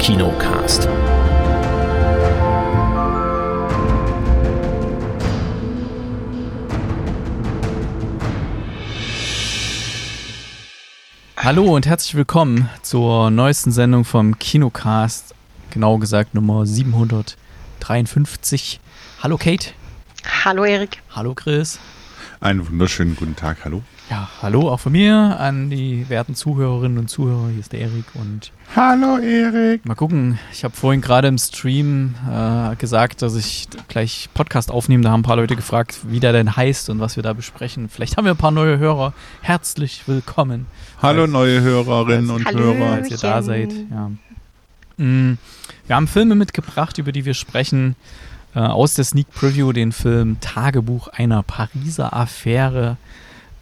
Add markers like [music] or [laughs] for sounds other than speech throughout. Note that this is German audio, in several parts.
Kinocast. Hallo und herzlich willkommen zur neuesten Sendung vom Kinocast, genau gesagt Nummer 753. Hallo Kate. Hallo Erik. Hallo Chris. Einen wunderschönen guten Tag, hallo. Ja, hallo auch von mir an die werten Zuhörerinnen und Zuhörer. Hier ist der Erik und Hallo Erik. mal gucken. Ich habe vorhin gerade im Stream äh, gesagt, dass ich gleich Podcast aufnehme. Da haben ein paar Leute gefragt, wie der denn heißt und was wir da besprechen. Vielleicht haben wir ein paar neue Hörer. Herzlich willkommen. Hallo Falls- neue Hörerinnen und Hallöchen. Hörer. falls ihr da seid. Ja. Mm, Wir haben Filme mitgebracht, über die wir sprechen. Äh, aus der Sneak Preview den Film Tagebuch einer Pariser Affäre.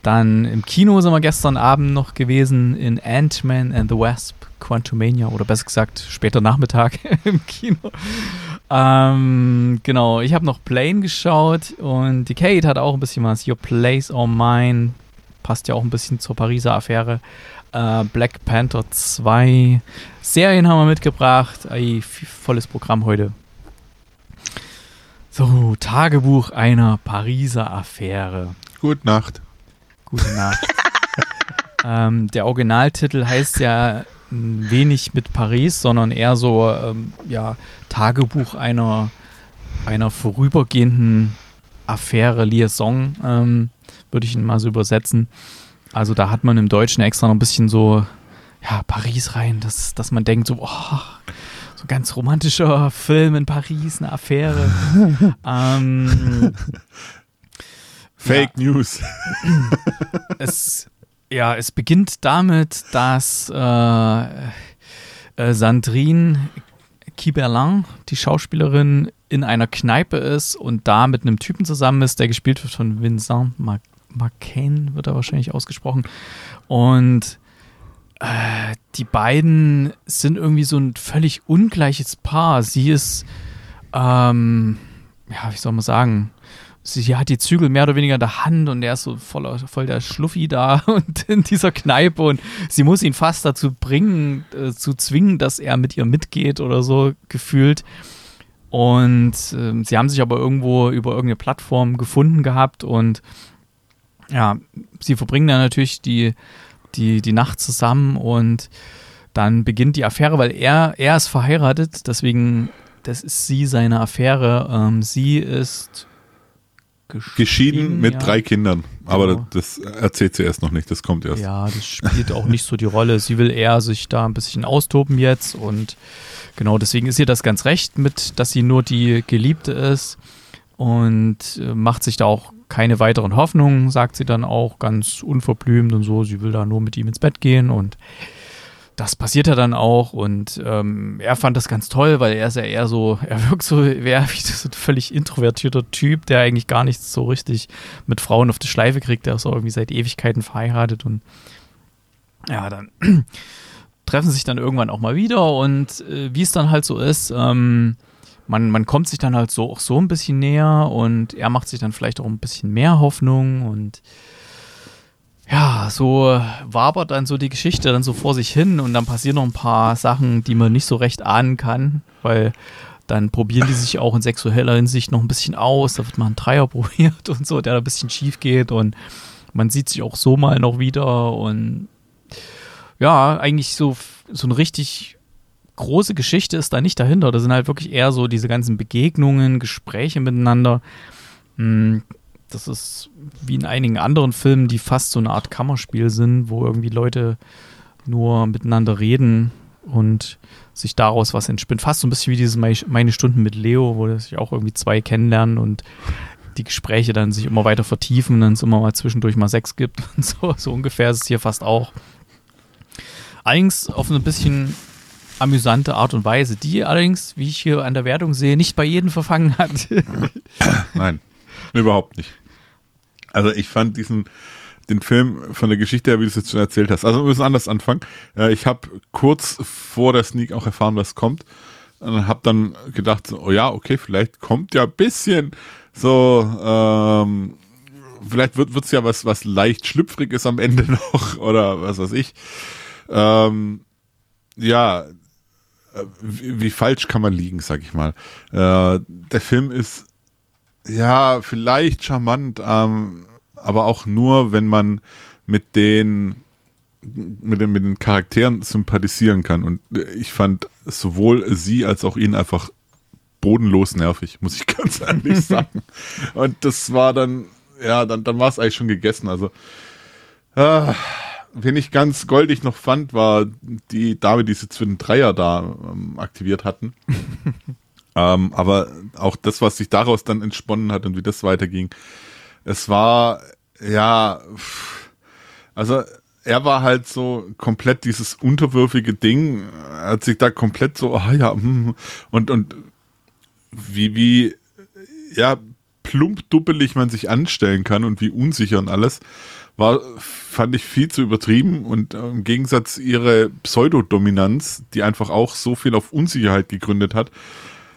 Dann im Kino sind wir gestern Abend noch gewesen in Ant-Man and the Wasp Quantumania oder besser gesagt später Nachmittag [laughs] im Kino. Ähm, genau, ich habe noch Plane geschaut und die Kate hat auch ein bisschen was. Your Place or Mine passt ja auch ein bisschen zur Pariser Affäre. Äh, Black Panther 2. Serien haben wir mitgebracht. Ey, volles Programm heute. So, Tagebuch einer Pariser Affäre. Gute Nacht. Gute Nacht. [laughs] ähm, der Originaltitel heißt ja m, wenig mit Paris, sondern eher so, ähm, ja, Tagebuch einer, einer vorübergehenden Affäre, Liaison, ähm, würde ich ihn mal so übersetzen. Also da hat man im Deutschen extra noch ein bisschen so, ja, Paris rein, dass, dass man denkt so, oh, so ein ganz romantischer Film in Paris, eine Affäre. [laughs] ähm, [laughs] Fake News. [laughs] es, ja, es beginnt damit, dass äh, äh, Sandrine Kiberlin, die Schauspielerin, in einer Kneipe ist und da mit einem Typen zusammen ist, der gespielt wird von Vincent McCain, wird er wahrscheinlich ausgesprochen. Und äh, die beiden sind irgendwie so ein völlig ungleiches Paar. Sie ist, ähm, ja, wie soll man sagen, sie hat die Zügel mehr oder weniger in der Hand und er ist so voller, voll der Schluffi da [laughs] und in dieser Kneipe und sie muss ihn fast dazu bringen, äh, zu zwingen, dass er mit ihr mitgeht oder so gefühlt. Und ähm, sie haben sich aber irgendwo über irgendeine Plattform gefunden gehabt und ja, sie verbringen dann natürlich die, die, die Nacht zusammen und dann beginnt die Affäre, weil er, er ist verheiratet, deswegen, das ist sie seine Affäre. Ähm, sie ist Geschieden mit ja. drei Kindern. Aber Genau. das erzählt sie erst noch nicht, das kommt erst. Ja, das spielt auch nicht so die Rolle. Sie will eher sich da ein bisschen austoben jetzt und genau deswegen ist ihr das ganz recht mit, dass sie nur die Geliebte ist und äh, macht sich da auch keine weiteren Hoffnungen, sagt sie dann auch ganz unverblümt und so. Sie will da nur mit ihm ins Bett gehen und das passiert ja dann auch und ähm, er fand das ganz toll, weil er ist ja eher so, [laughs] er wirkt so, wäre wie so ein völlig introvertierter Typ, der eigentlich gar nichts so richtig mit Frauen auf die Schleife kriegt, der ist auch irgendwie seit Ewigkeiten verheiratet und ja, dann [clears throat] treffen sich dann irgendwann auch mal wieder und äh, wie es dann halt so ist, ähm, man, man kommt sich dann halt so auch so ein bisschen näher und er macht sich dann vielleicht auch ein bisschen mehr Hoffnung und ja, so wabert dann so die Geschichte dann so vor sich hin und dann passieren noch ein paar Sachen, die man nicht so recht ahnen kann, weil dann probieren die sich auch in sexueller Hinsicht noch ein bisschen aus, da wird mal ein Dreier [laughs] probiert und so, der da ein bisschen schief geht und man sieht sich auch so mal noch wieder und ja, eigentlich so, so eine richtig große Geschichte ist da nicht dahinter. Das sind halt wirklich eher so diese ganzen Begegnungen, Gespräche miteinander. Hm, Das ist wie in einigen anderen Filmen, die fast so eine Art Kammerspiel sind, wo irgendwie Leute nur miteinander reden und sich daraus was entspinnt. Fast so ein bisschen wie dieses Mei- Meine Stunden mit Leo, wo sich auch irgendwie zwei kennenlernen und die Gespräche dann sich immer weiter vertiefen und dann es immer mal zwischendurch mal Sex gibt [laughs] und so. So ungefähr ist es hier fast auch. Allerdings auf eine bisschen amüsante Art und Weise, die allerdings, wie ich hier an der Wertung sehe, nicht bei jedem verfangen hat. [laughs] Nein, überhaupt nicht. Also ich fand diesen, den Film von der Geschichte her, wie du es jetzt schon erzählt hast. Also wir müssen anders anfangen. Äh, Ich habe kurz vor der Sneak auch erfahren, was kommt. Und habe dann gedacht, oh ja, okay, vielleicht kommt ja ein bisschen so, ähm, vielleicht wird es ja was, was leicht schlüpfriges am Ende [laughs] noch oder was weiß ich. Ähm, ja, wie, wie, falsch kann man liegen, sag ich mal. Äh, der Film ist ja vielleicht charmant, ähm, aber auch nur, wenn man mit den mit den, mit den Charakteren sympathisieren kann. Und ich fand sowohl sie als auch ihn einfach bodenlos nervig, muss ich [laughs] ganz ehrlich [laughs] sagen. Und das war dann, ja, dann, dann war es eigentlich schon gegessen. Also, äh, wen ich ganz goldig noch fand, war die Dame, die sie zu den Dreier da ähm, aktiviert hatten. [laughs] ähm, aber auch das, was sich daraus dann entsponnen hat und wie das weiterging, es war, ja, also er war halt so komplett dieses unterwürfige Ding, er hat sich da komplett so, ah ja, hm, und, und wie, wie, ja, plump duppelig man sich anstellen kann und wie unsicher und alles, war, fand ich viel zu übertrieben und äh, im Gegensatz ihre Pseudodominanz, die einfach auch so viel auf Unsicherheit gegründet hat,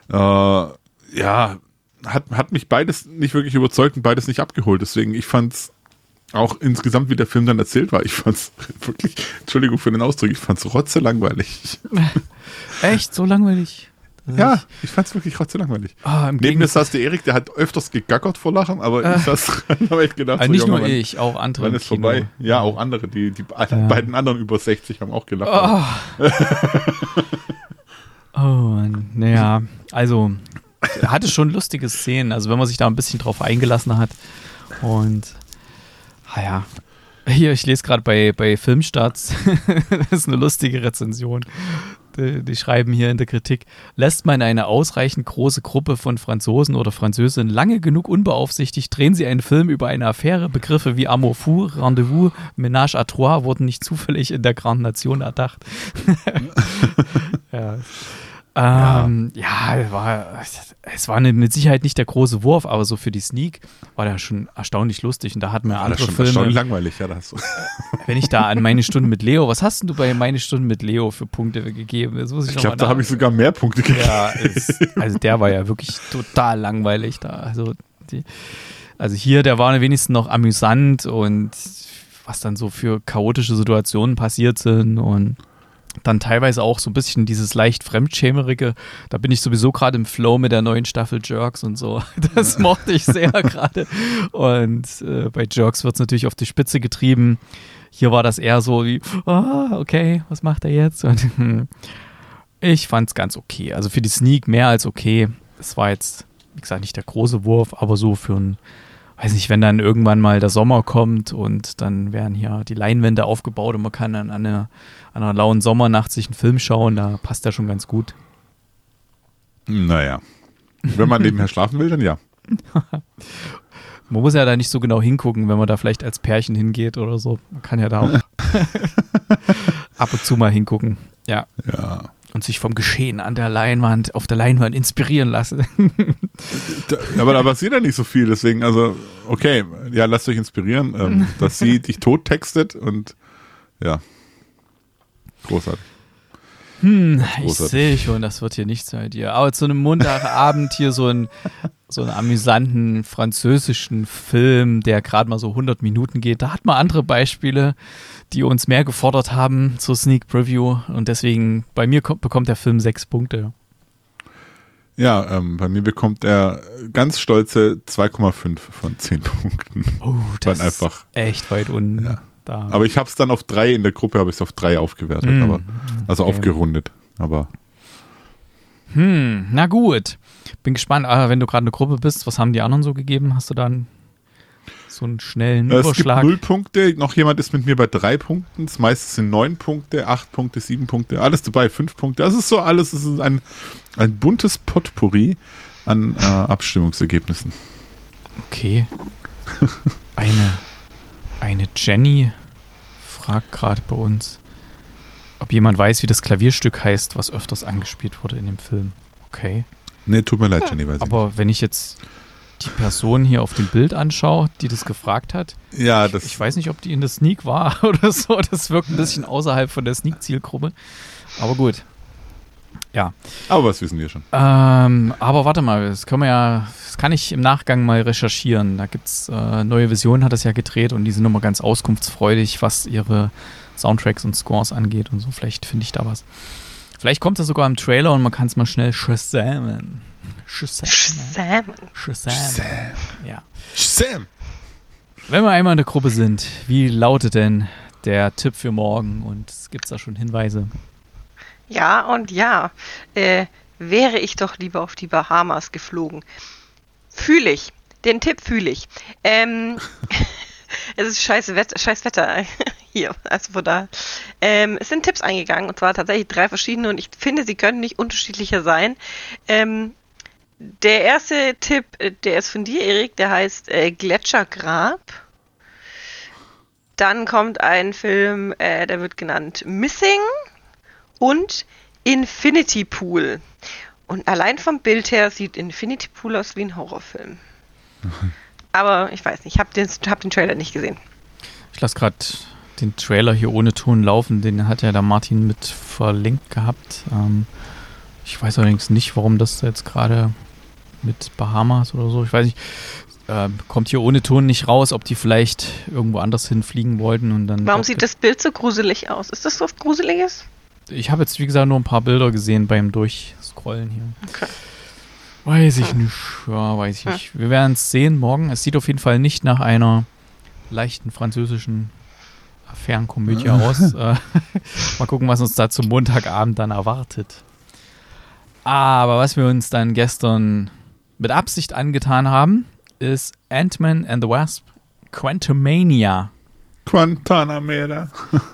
äh, ja, hat, hat mich beides nicht wirklich überzeugt und beides nicht abgeholt. Deswegen, ich fand's auch insgesamt, wie der Film dann erzählt war, ich fand's wirklich, Entschuldigung für den Ausdruck, ich fand's rotze langweilig. [laughs] Echt? So langweilig? Ja, ich fand's wirklich rotze langweilig. Ah, Neben mir saß der Erik, der hat öfters gegackert vor Lachen, aber äh, ich saß [laughs] dran, habe echt gedacht, also so, nicht nur Mann, ich, auch andere. Dann ist Kino. vorbei. Ja, auch andere, die, die ja. beiden anderen über 60 haben auch gelacht. Oh, oh naja, also er hatte schon lustige Szenen, also wenn man sich da ein bisschen drauf eingelassen hat und Ah ja. Hier, ich lese gerade bei, bei Filmstarts, [laughs] das ist eine lustige Rezension. Die, die, schreiben hier in der Kritik, lässt man eine ausreichend große Gruppe von Franzosen oder Französinnen lange genug unbeaufsichtigt, drehen sie einen Film über eine Affäre. Begriffe wie Amour fou, Rendezvous, Ménage à trois wurden nicht zufällig in der Grande Nation erdacht. [laughs] ja. Ähm, ja, ja war, es war eine, mit Sicherheit nicht der große Wurf, aber so für die Sneak war der schon erstaunlich lustig. Und da hatten wir war andere das schon Filme. Erstaunlich langweilig, ja, das. [laughs] Wenn ich da an meine Stunde mit Leo, was hast du bei meine Stunde mit Leo für Punkte gegeben? ich ich glaube, da habe ich sogar mehr Punkte gegeben. Ja, ist, also der war ja wirklich total langweilig da. Also, die, also hier, der war wenigstens noch amüsant und was dann so für chaotische Situationen passiert sind und dann teilweise auch so ein bisschen dieses leicht Fremdschämerige. Da bin ich sowieso gerade im Flow mit der neuen Staffel Jerks und so. [laughs] Das mochte ich sehr gerade. Und äh, bei Jerks wird es natürlich auf die Spitze getrieben. Hier war das eher so wie, ah, okay, was macht er jetzt? [laughs] Und ich fand es ganz okay. Also für die Sneak mehr als okay. Es war jetzt, wie gesagt, nicht der große Wurf, aber so für ein weiß nicht, wenn dann irgendwann mal der Sommer kommt und dann werden hier die Leinwände aufgebaut und man kann dann an einer, an einer lauen Sommernacht sich einen Film schauen, da passt der schon ganz gut. Naja. Wenn man nebenher schlafen will, dann ja. [laughs] man muss ja da nicht so genau hingucken, wenn man da vielleicht als Pärchen hingeht oder so. Man kann ja da auch [laughs] ab und zu mal hingucken. Ja. Ja und sich vom Geschehen an der Leinwand, auf der Leinwand inspirieren lassen. [laughs] aber da passiert ja nicht so viel, deswegen, also, okay, ja, lasst euch inspirieren, ähm, [laughs] dass sie dich tot textet und ja, großartig. Hm, ich sehe schon, das wird hier nichts bei dir. Aber zu einem Montagabend hier so, ein, so einen amüsanten französischen Film, der gerade mal so 100 Minuten geht, da hat man andere Beispiele die uns mehr gefordert haben zur Sneak Preview und deswegen bei mir kommt, bekommt der Film sechs Punkte. Ja, ähm, bei mir bekommt er ganz stolze 2,5 von 10 Punkten. Oh, das einfach, ist echt weit unten. Ja. Da. Aber ich habe es dann auf drei in der Gruppe, habe ich es auf drei aufgewertet, mm, aber also okay. aufgerundet. Aber hm, na gut. Bin gespannt, ah, wenn du gerade eine Gruppe bist, was haben die anderen so gegeben? Hast du dann so einen schnellen es Überschlag. Es gibt null Punkte, noch jemand ist mit mir bei drei Punkten. Das meiste sind neun Punkte, acht Punkte, sieben Punkte, alles dabei, fünf Punkte. Das ist so alles, es ist ein, ein buntes Potpourri an äh, Abstimmungsergebnissen. Okay. Eine, eine Jenny fragt gerade bei uns, ob jemand weiß, wie das Klavierstück heißt, was öfters angespielt wurde in dem Film. Okay. Nee, tut mir leid, Jenny, weiß Aber ich wenn ich jetzt die Person hier auf dem Bild anschaue, die das gefragt hat. Ja, das. Ich, ich weiß nicht, ob die in der Sneak war [laughs] oder so. Das wirkt ein bisschen außerhalb von der Sneak-Zielgruppe. Aber gut. Ja. Aber was wissen wir schon? Ähm, aber warte mal, das können wir ja, das kann ich im Nachgang mal recherchieren. Da gibt es äh, neue Visionen, hat das ja gedreht und die sind nochmal ganz auskunftsfreudig, was ihre Soundtracks und Scores angeht und so. Vielleicht finde ich da was. Vielleicht kommt das sogar im Trailer und man kann es mal schnell shazamen. Shazam. Shazam. Shazam. Ja. Sam! Wenn wir einmal in der Gruppe sind, wie lautet denn der Tipp für morgen? Und gibt es da schon Hinweise? Ja und ja. Äh, wäre ich doch lieber auf die Bahamas geflogen. Fühle ich. Den Tipp fühle ich. Ähm, [laughs] es ist scheiß Wetter, scheiß Wetter [laughs] hier. Also von da. Ähm, es sind Tipps eingegangen und zwar tatsächlich drei verschiedene und ich finde, sie können nicht unterschiedlicher sein. Ähm, der erste Tipp, äh, der ist von dir, Erik, der heißt äh, Gletschergrab. Dann kommt ein Film, äh, der wird genannt Missing und Infinity Pool. Und allein vom Bild her sieht Infinity Pool aus wie ein Horrorfilm. [laughs] Aber ich weiß nicht, ich habe den, hab den Trailer nicht gesehen. Ich lasse gerade den Trailer hier ohne Ton laufen. Den hat ja der Martin mit verlinkt gehabt. Ähm, ich weiß allerdings nicht, warum das jetzt gerade mit Bahamas oder so. Ich weiß nicht. Ähm, kommt hier ohne Ton nicht raus, ob die vielleicht irgendwo anders hinfliegen wollten und dann. Warum sieht das Bild so gruselig aus? Ist das was Gruseliges? Ich habe jetzt, wie gesagt, nur ein paar Bilder gesehen beim Durchscrollen hier. Okay. Weiß ich nicht. Ja, weiß ich nicht. Wir werden es sehen morgen. Es sieht auf jeden Fall nicht nach einer leichten französischen Affärenkomödie aus. [laughs] Äh, [laughs] mal gucken, was uns da zum Montagabend dann erwartet. Aber was wir uns dann gestern mit Absicht angetan haben, ist Ant-Man and the Wasp Quantumania. Quantanamera.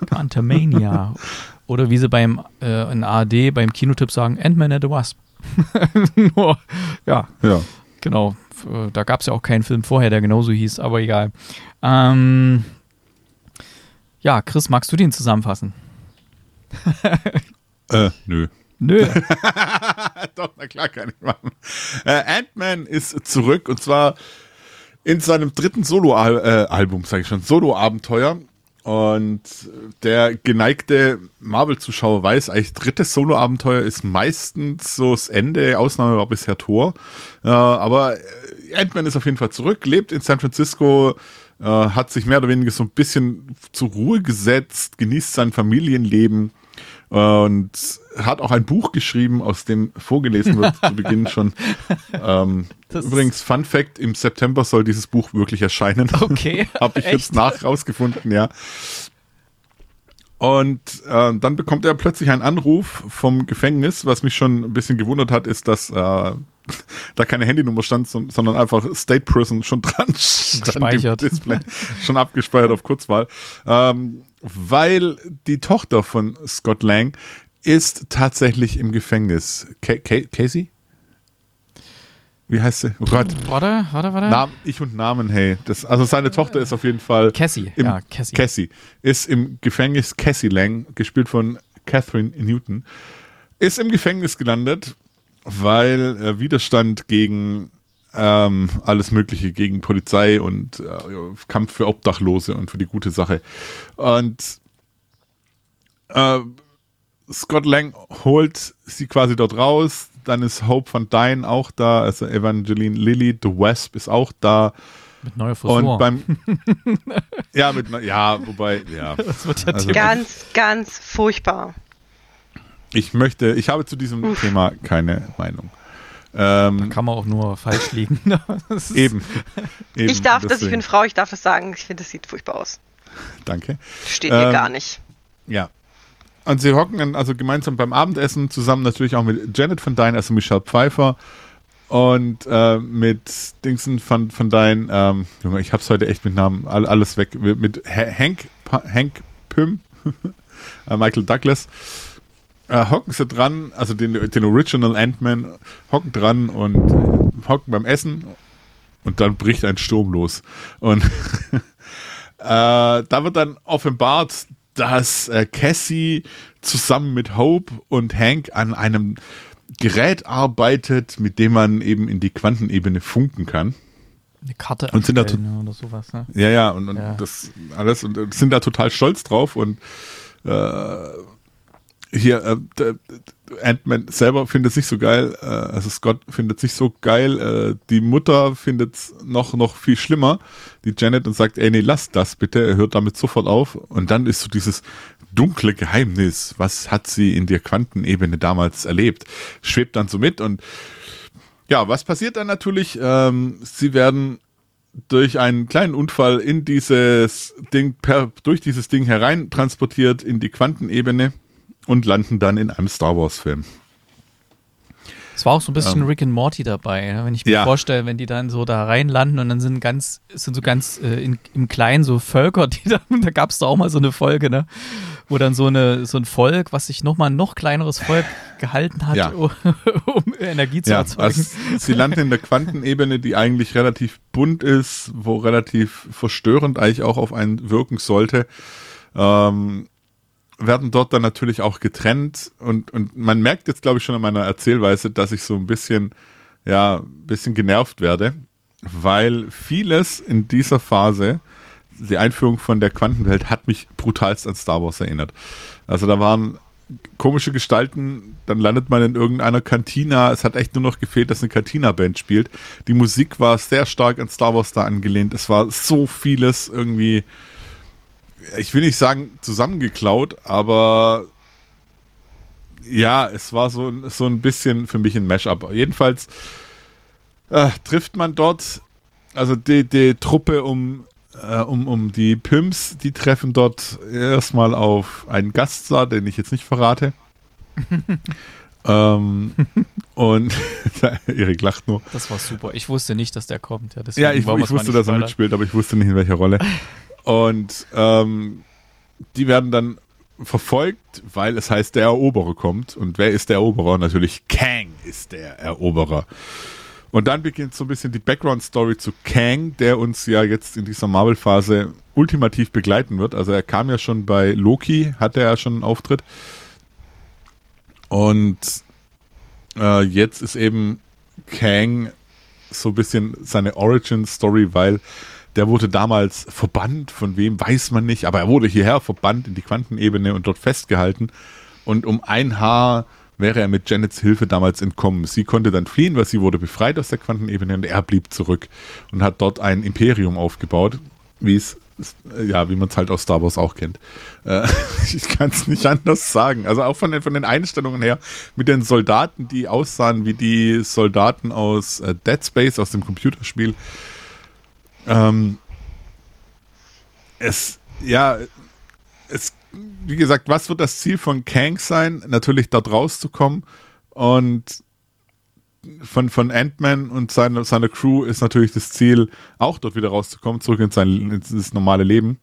Quantumania. [laughs] Oder wie sie beim äh, in ARD beim Kinotipp sagen, Ant-Man and the Wasp. [laughs] Nur, ja, Ja. genau. F- Da gab es ja auch keinen Film vorher, der genauso hieß, aber egal. Ähm, ja, Chris, magst du den zusammenfassen? [laughs] Äh, nö. Nö. [laughs] Doch, na klar kann ich machen. Äh, Ant-Man ist zurück und zwar in seinem dritten Solo-Album, sage ich schon, Solo-Abenteuer. Und der geneigte Marvel-Zuschauer weiß, eigentlich drittes Solo-Abenteuer ist meistens so das Ende, Ausnahme war bisher Tor. Äh, aber äh, Ant-Man ist auf jeden Fall zurück, lebt in San Francisco, äh, hat sich mehr oder weniger so ein bisschen zur Ruhe gesetzt, genießt sein Familienleben und hat auch ein Buch geschrieben, aus dem vorgelesen wird zu Beginn [laughs] schon. Ähm, übrigens, Fun Fact, im September soll dieses Buch wirklich erscheinen. Okay. [laughs] Habe ich Echt? jetzt nach rausgefunden, ja. Und äh, dann bekommt er plötzlich einen Anruf vom Gefängnis. Was mich schon ein bisschen gewundert hat, ist, dass äh, [laughs] da keine Handynummer stand, so- sondern einfach State Prison schon dran stand Gespeichert. Display. schon abgespeichert auf Kurzwahl. Ähm, weil die Tochter von Scott Lang ist tatsächlich im Gefängnis. Ca Ca Casey? Wie heißt sie? Oh Gott. Warte, warte, warte. Namen, ich und Namen, hey. Das, also seine Tochter ist auf jeden Fall. Cassie, Im, ja, Cassie. Cassie. Ist im Gefängnis Cassie Lang, gespielt von Catherine Newton. Ist im Gefängnis gelandet, weil äh, Widerstand gegen ähm, alles Mögliche, gegen Polizei und äh, Kampf für Obdachlose und für die gute Sache. Und äh, Scott Lang holt sie quasi dort raus. Dann ist Hope van Dyne auch da, also Evangeline Lilly, The Wasp ist auch da. Mit neuer Frisur. Und beim [laughs] ja, mit ne- ja, wobei ja, [laughs] das wird ja also-. Ganz, ganz furchtbar. ich möchte, ich habe zu diesem Thema keine Meinung. Ähm, Kann man auch nur falsch [laughs] liegen. [laughs] Eben, eben. Ich darf das, ich deswegen. bin Frau, ich darf das sagen. Ich finde, das sieht furchtbar aus. Danke. Steht mir Ähm, gar nicht. Ja. Und sie hocken dann also gemeinsam beim Abendessen zusammen natürlich auch mit Janet van Dyne, also Michelle Pfeiffer und äh, mit Dingsen van, van Dyne, ähm, Junge, ich hab's heute echt mit Namen all, alles weg, mit, mit Ha- Hank, Hank Pym, [laughs] äh, Michael Douglas, äh, hocken sie dran, also den, den Original Ant-Man, hocken dran und äh, hocken beim Essen und dann bricht ein Sturm los. Und [laughs] äh, da wird dann offenbart, dass äh, Cassie zusammen mit Hope und Hank an einem Gerät arbeitet, mit dem man eben in die Quantenebene funken kann. Eine Karte Und sind da oder sowas. Ne? Ja, ja, und, und Ja. das alles und äh, sind da total stolz drauf und äh, hier äh, Ant-Man selber findet es nicht so geil, äh, also Scott findet es nicht so geil, äh, die Mutter findet es noch, noch viel schlimmer, die Janet und sagt, ey, nee, lass das bitte, er hört damit sofort auf. Und dann ist so dieses dunkle Geheimnis, was hat sie in der Quantenebene damals erlebt, schwebt dann so mit. Und ja, was passiert dann natürlich? Ähm, sie werden durch einen kleinen Unfall in dieses Ding, per, durch dieses Ding herein transportiert in die Quantenebene und landen dann in einem Star Wars Film. Es war auch so ein bisschen ähm, Rick and Morty dabei, wenn ich mir ja. vorstelle, wenn die dann so da reinlanden und dann sind ganz, sind so ganz äh, in, im Kleinen so Völker, [laughs] die da, da gab es da auch mal so eine Folge, ne? wo dann so, eine, so ein Volk, was sich nochmal ein noch kleineres Volk gehalten hat, ja. [laughs] um, um, Energie zu ja, erzeugen. Also sie landen in der Quantenebene, die eigentlich relativ bunt ist, wo relativ verstörend eigentlich auch auf einen wirken sollte. Ähm, werden dort dann natürlich auch getrennt und, und man merkt jetzt, glaube ich, schon an meiner Erzählweise, dass ich so ein bisschen, ja, ein bisschen genervt werde, weil vieles in dieser Phase die Einführung von der Quantenwelt hat mich brutalst an Star Wars erinnert. Also da waren komische Gestalten, dann landet man in irgendeiner Kantina. Es hat echt nur noch gefehlt, dass eine Cantina-Band spielt. Die Musik war sehr stark an Star Wars da angelehnt. Es war so vieles irgendwie, ich will nicht sagen zusammengeklaut, aber ja, es war so, so ein bisschen für mich ein Mashup. Jedenfalls äh, trifft man dort, also die, die Truppe um äh, um, um die Pimps, die treffen dort erstmal auf einen Gaststar, den ich jetzt nicht verrate. [laughs] ähm, und [laughs] Erik lacht nur. Das war super. Ich wusste nicht, dass der kommt. Ja, ja ich, ich wusste, dass er mitspielt, aber ich wusste nicht, in welcher Rolle. [laughs] Und ähm, die werden dann verfolgt, weil es heißt, der Eroberer kommt. Und wer ist der Eroberer? Natürlich Kang ist der Eroberer. Und dann beginnt so ein bisschen die Background-Story zu Kang, der uns ja jetzt in dieser Marvel-Phase ultimativ begleiten wird. Also er kam ja schon bei Loki, hatte er ja schon einen Auftritt. Und äh, jetzt ist eben Kang so ein bisschen seine Origin-Story, weil der wurde damals verbannt, von wem weiß man nicht, aber er wurde hierher verbannt in die Quantenebene und dort festgehalten. Und um ein Haar wäre er mit Janets Hilfe damals entkommen. Sie konnte dann fliehen, weil sie wurde befreit aus der Quantenebene und er blieb zurück und hat dort ein Imperium aufgebaut, wie es ja, wie man es halt aus Star Wars auch kennt. Äh, [laughs] ich kann es nicht anders sagen. Also auch von den, von den Einstellungen her, mit den Soldaten, die aussahen wie die Soldaten aus äh, Dead Space, aus dem Computerspiel. Ähm, es, ja, es wie gesagt, was wird das Ziel von Kang sein? Natürlich dort rauszukommen und von, von Ant-Man und seiner seine Crew ist natürlich das Ziel, auch dort wieder rauszukommen, zurück in sein ins normale Leben.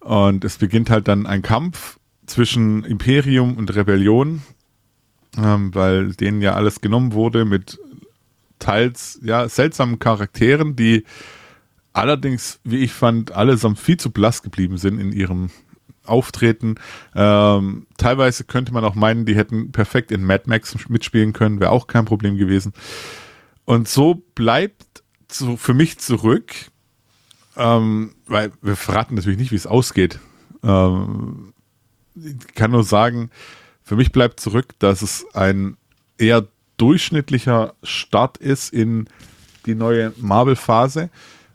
Und es beginnt halt dann ein Kampf zwischen Imperium und Rebellion, ähm, weil denen ja alles genommen wurde mit teils ja seltsamen Charakteren, die allerdings, wie ich fand, allesamt viel zu blass geblieben sind in ihrem auftreten. Ähm, teilweise könnte man auch meinen, die hätten perfekt in Mad Max mitspielen können, wäre auch kein Problem gewesen. Und so bleibt so für mich zurück, ähm, weil wir verraten natürlich nicht, wie es ausgeht. Ähm, ich kann nur sagen, für mich bleibt zurück, dass es ein eher durchschnittlicher Start ist in die neue Marvel-Phase,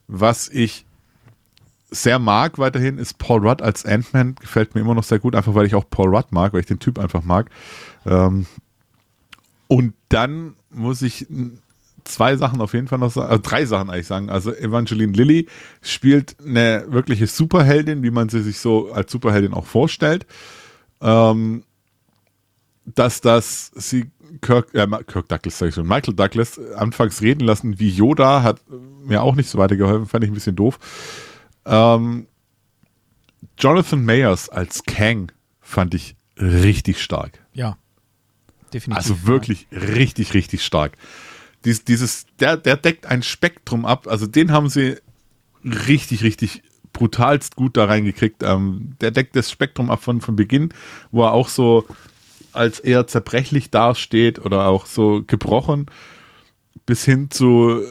was ich sehr mag weiterhin, ist Paul Rudd als Ant-Man. Gefällt mir immer noch sehr gut, einfach weil ich auch Paul Rudd mag, weil ich den Typ einfach mag. Ähm, und dann muss ich zwei Sachen auf jeden Fall noch sagen, also drei Sachen eigentlich sagen. Also Evangeline Lilly spielt eine wirkliche Superheldin, wie man sie sich so als Superheldin auch vorstellt. Ähm, dass das sie Kirk, äh, Kirk Douglas, sag ich schon, Michael Douglas anfangs reden lassen wie Yoda, hat mir auch nicht so weitergeholfen, fand ich ein bisschen doof. Ähm, Jonathan Mayers als Kang fand ich richtig stark. Ja, definitiv. Also wirklich ja. richtig, richtig stark. Dies, dieses, der, der deckt ein Spektrum ab. Also den haben sie richtig, richtig brutalst gut da reingekriegt. Ähm, der deckt das Spektrum ab von, von Beginn, wo er auch so als eher zerbrechlich dasteht oder auch so gebrochen, bis hin zu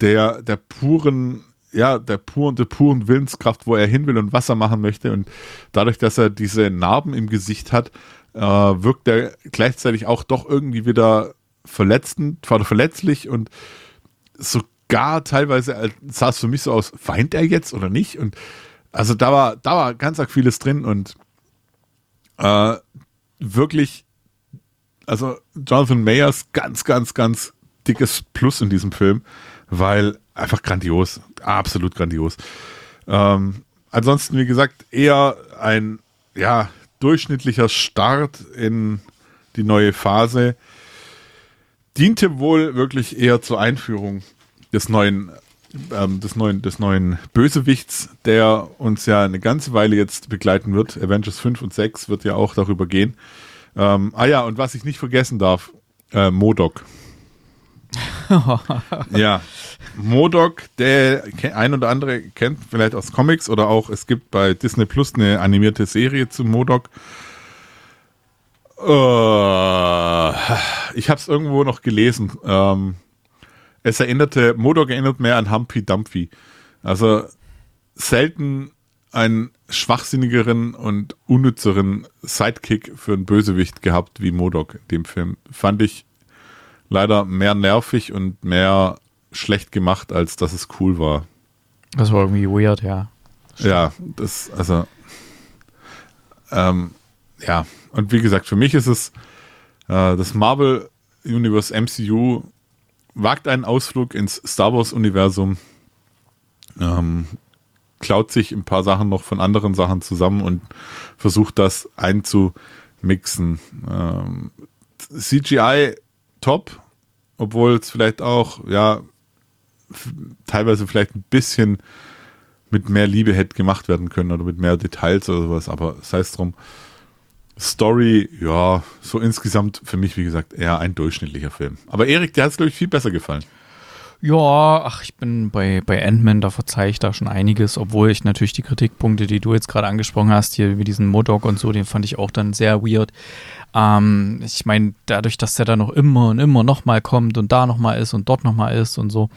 der, der puren ja, der puren, der puren Willenskraft, wo er hin will und was er machen möchte. Und dadurch, dass er diese Narben im Gesicht hat, äh, wirkt er gleichzeitig auch doch irgendwie wieder verletzend, verletzlich und sogar teilweise sah es für mich so aus, weint er jetzt oder nicht? Und also da war, da war ganz arg vieles drin und Äh, wirklich, also Jonathan Mayers ganz, ganz, ganz dickes Plus in diesem Film, weil einfach grandios, absolut grandios. Ähm, ansonsten, wie gesagt, eher ein ja, durchschnittlicher Start in die neue Phase. Diente wohl wirklich eher zur Einführung des neuen, ähm, des neuen, des neuen Bösewichts, der uns ja eine ganze Weile jetzt begleiten wird. Avengers 5 und 6 wird ja auch darüber gehen. Ähm, ah ja, und was ich nicht vergessen darf, äh, Modok. [laughs] ja, Modok, der ein oder andere kennt vielleicht aus Comics oder auch es gibt bei Disney Plus eine animierte Serie zu Modok. Uh, ich habe es irgendwo noch gelesen. Ähm, es erinnerte, Modok erinnert mehr an Humpy Dumpy. Also selten einen schwachsinnigeren und unnützeren Sidekick für einen Bösewicht gehabt wie Modok in dem Film. Fand ich leider mehr nervig und mehr schlecht gemacht, als dass es cool war. Das war irgendwie weird, ja. Ja, das, also, ähm, ja, und wie gesagt, für mich ist es äh, das Marvel Universe MCU wagt einen Ausflug ins Star Wars Universum, ähm, klaut sich ein paar Sachen noch von anderen Sachen zusammen und versucht das einzumixen. Ähm, CGI top, obwohl es vielleicht auch, ja, teilweise vielleicht ein bisschen mit mehr Liebe hätte gemacht werden können oder mit mehr Details oder sowas, aber sei es drum. Story, ja, so insgesamt für mich, wie gesagt, eher ein durchschnittlicher Film. Aber Erik, der hat es, glaube ich, viel besser gefallen. Ja, ach, ich bin bei, bei Ant-Man, da verzeihe ich da schon einiges, obwohl ich natürlich die Kritikpunkte, die du jetzt gerade angesprochen hast, hier wie diesen Modok und so, den fand ich auch dann sehr weird. Ähm, ich meine, dadurch, dass der da noch immer und immer nochmal kommt und da nochmal ist und dort nochmal ist und so.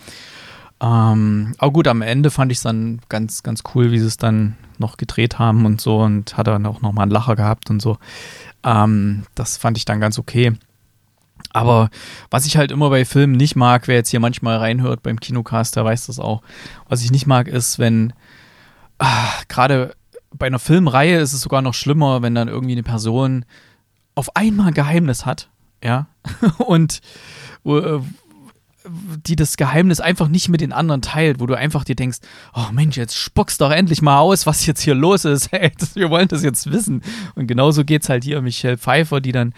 Ähm, aber gut, am Ende fand ich es dann ganz, ganz cool, wie sie es dann noch gedreht haben und so und hat dann auch nochmal einen Lacher gehabt und so. Ähm, das fand ich dann ganz okay. Aber was ich halt immer bei Filmen nicht mag, wer jetzt hier manchmal reinhört beim Kinocast, der weiß das auch. Was ich nicht mag, ist, wenn ah, gerade bei einer Filmreihe ist es sogar noch schlimmer, wenn dann irgendwie eine Person auf einmal ein Geheimnis hat, ja, [laughs] und äh, die das Geheimnis einfach nicht mit den anderen teilt, wo du einfach dir denkst, oh Mensch, jetzt spuckst doch endlich mal aus, was jetzt hier los ist. [laughs] Hey, wir wollen das jetzt wissen. Und genauso geht es halt hier Michelle Pfeiffer, die dann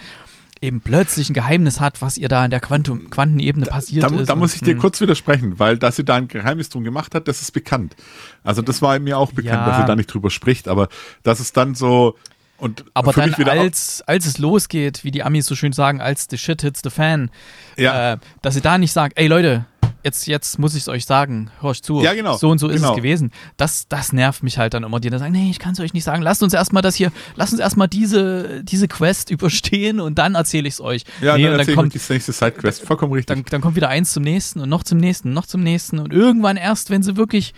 eben plötzlich ein Geheimnis hat, was ihr da in der Quantum Quantenebene passiert da, da, ist. Da muss ich dir hm. kurz widersprechen, weil dass sie da ein Geheimnis drum gemacht hat, das ist bekannt. Also das war mir auch bekannt, ja. dass sie da nicht drüber spricht, aber dass es dann so und aber dann, als, als es losgeht, wie die Amis so schön sagen, als the shit hits the fan, ja. äh, dass sie da nicht sagt, ey Leute, jetzt, jetzt muss ich es euch sagen, hörst zu, ja, genau, so und so ist genau. es gewesen. Das, das nervt mich halt dann immer, die dann sagen, nee, ich kann es euch nicht sagen, lasst uns erstmal das hier, lasst uns erstmal diese, diese Quest [laughs] überstehen und dann erzähle ich es euch. Ja, nee, dann, dann kommt die nächste Sidequest, vollkommen richtig. Dann, dann kommt wieder eins zum nächsten und noch zum nächsten, noch zum nächsten und irgendwann erst, wenn sie wirklich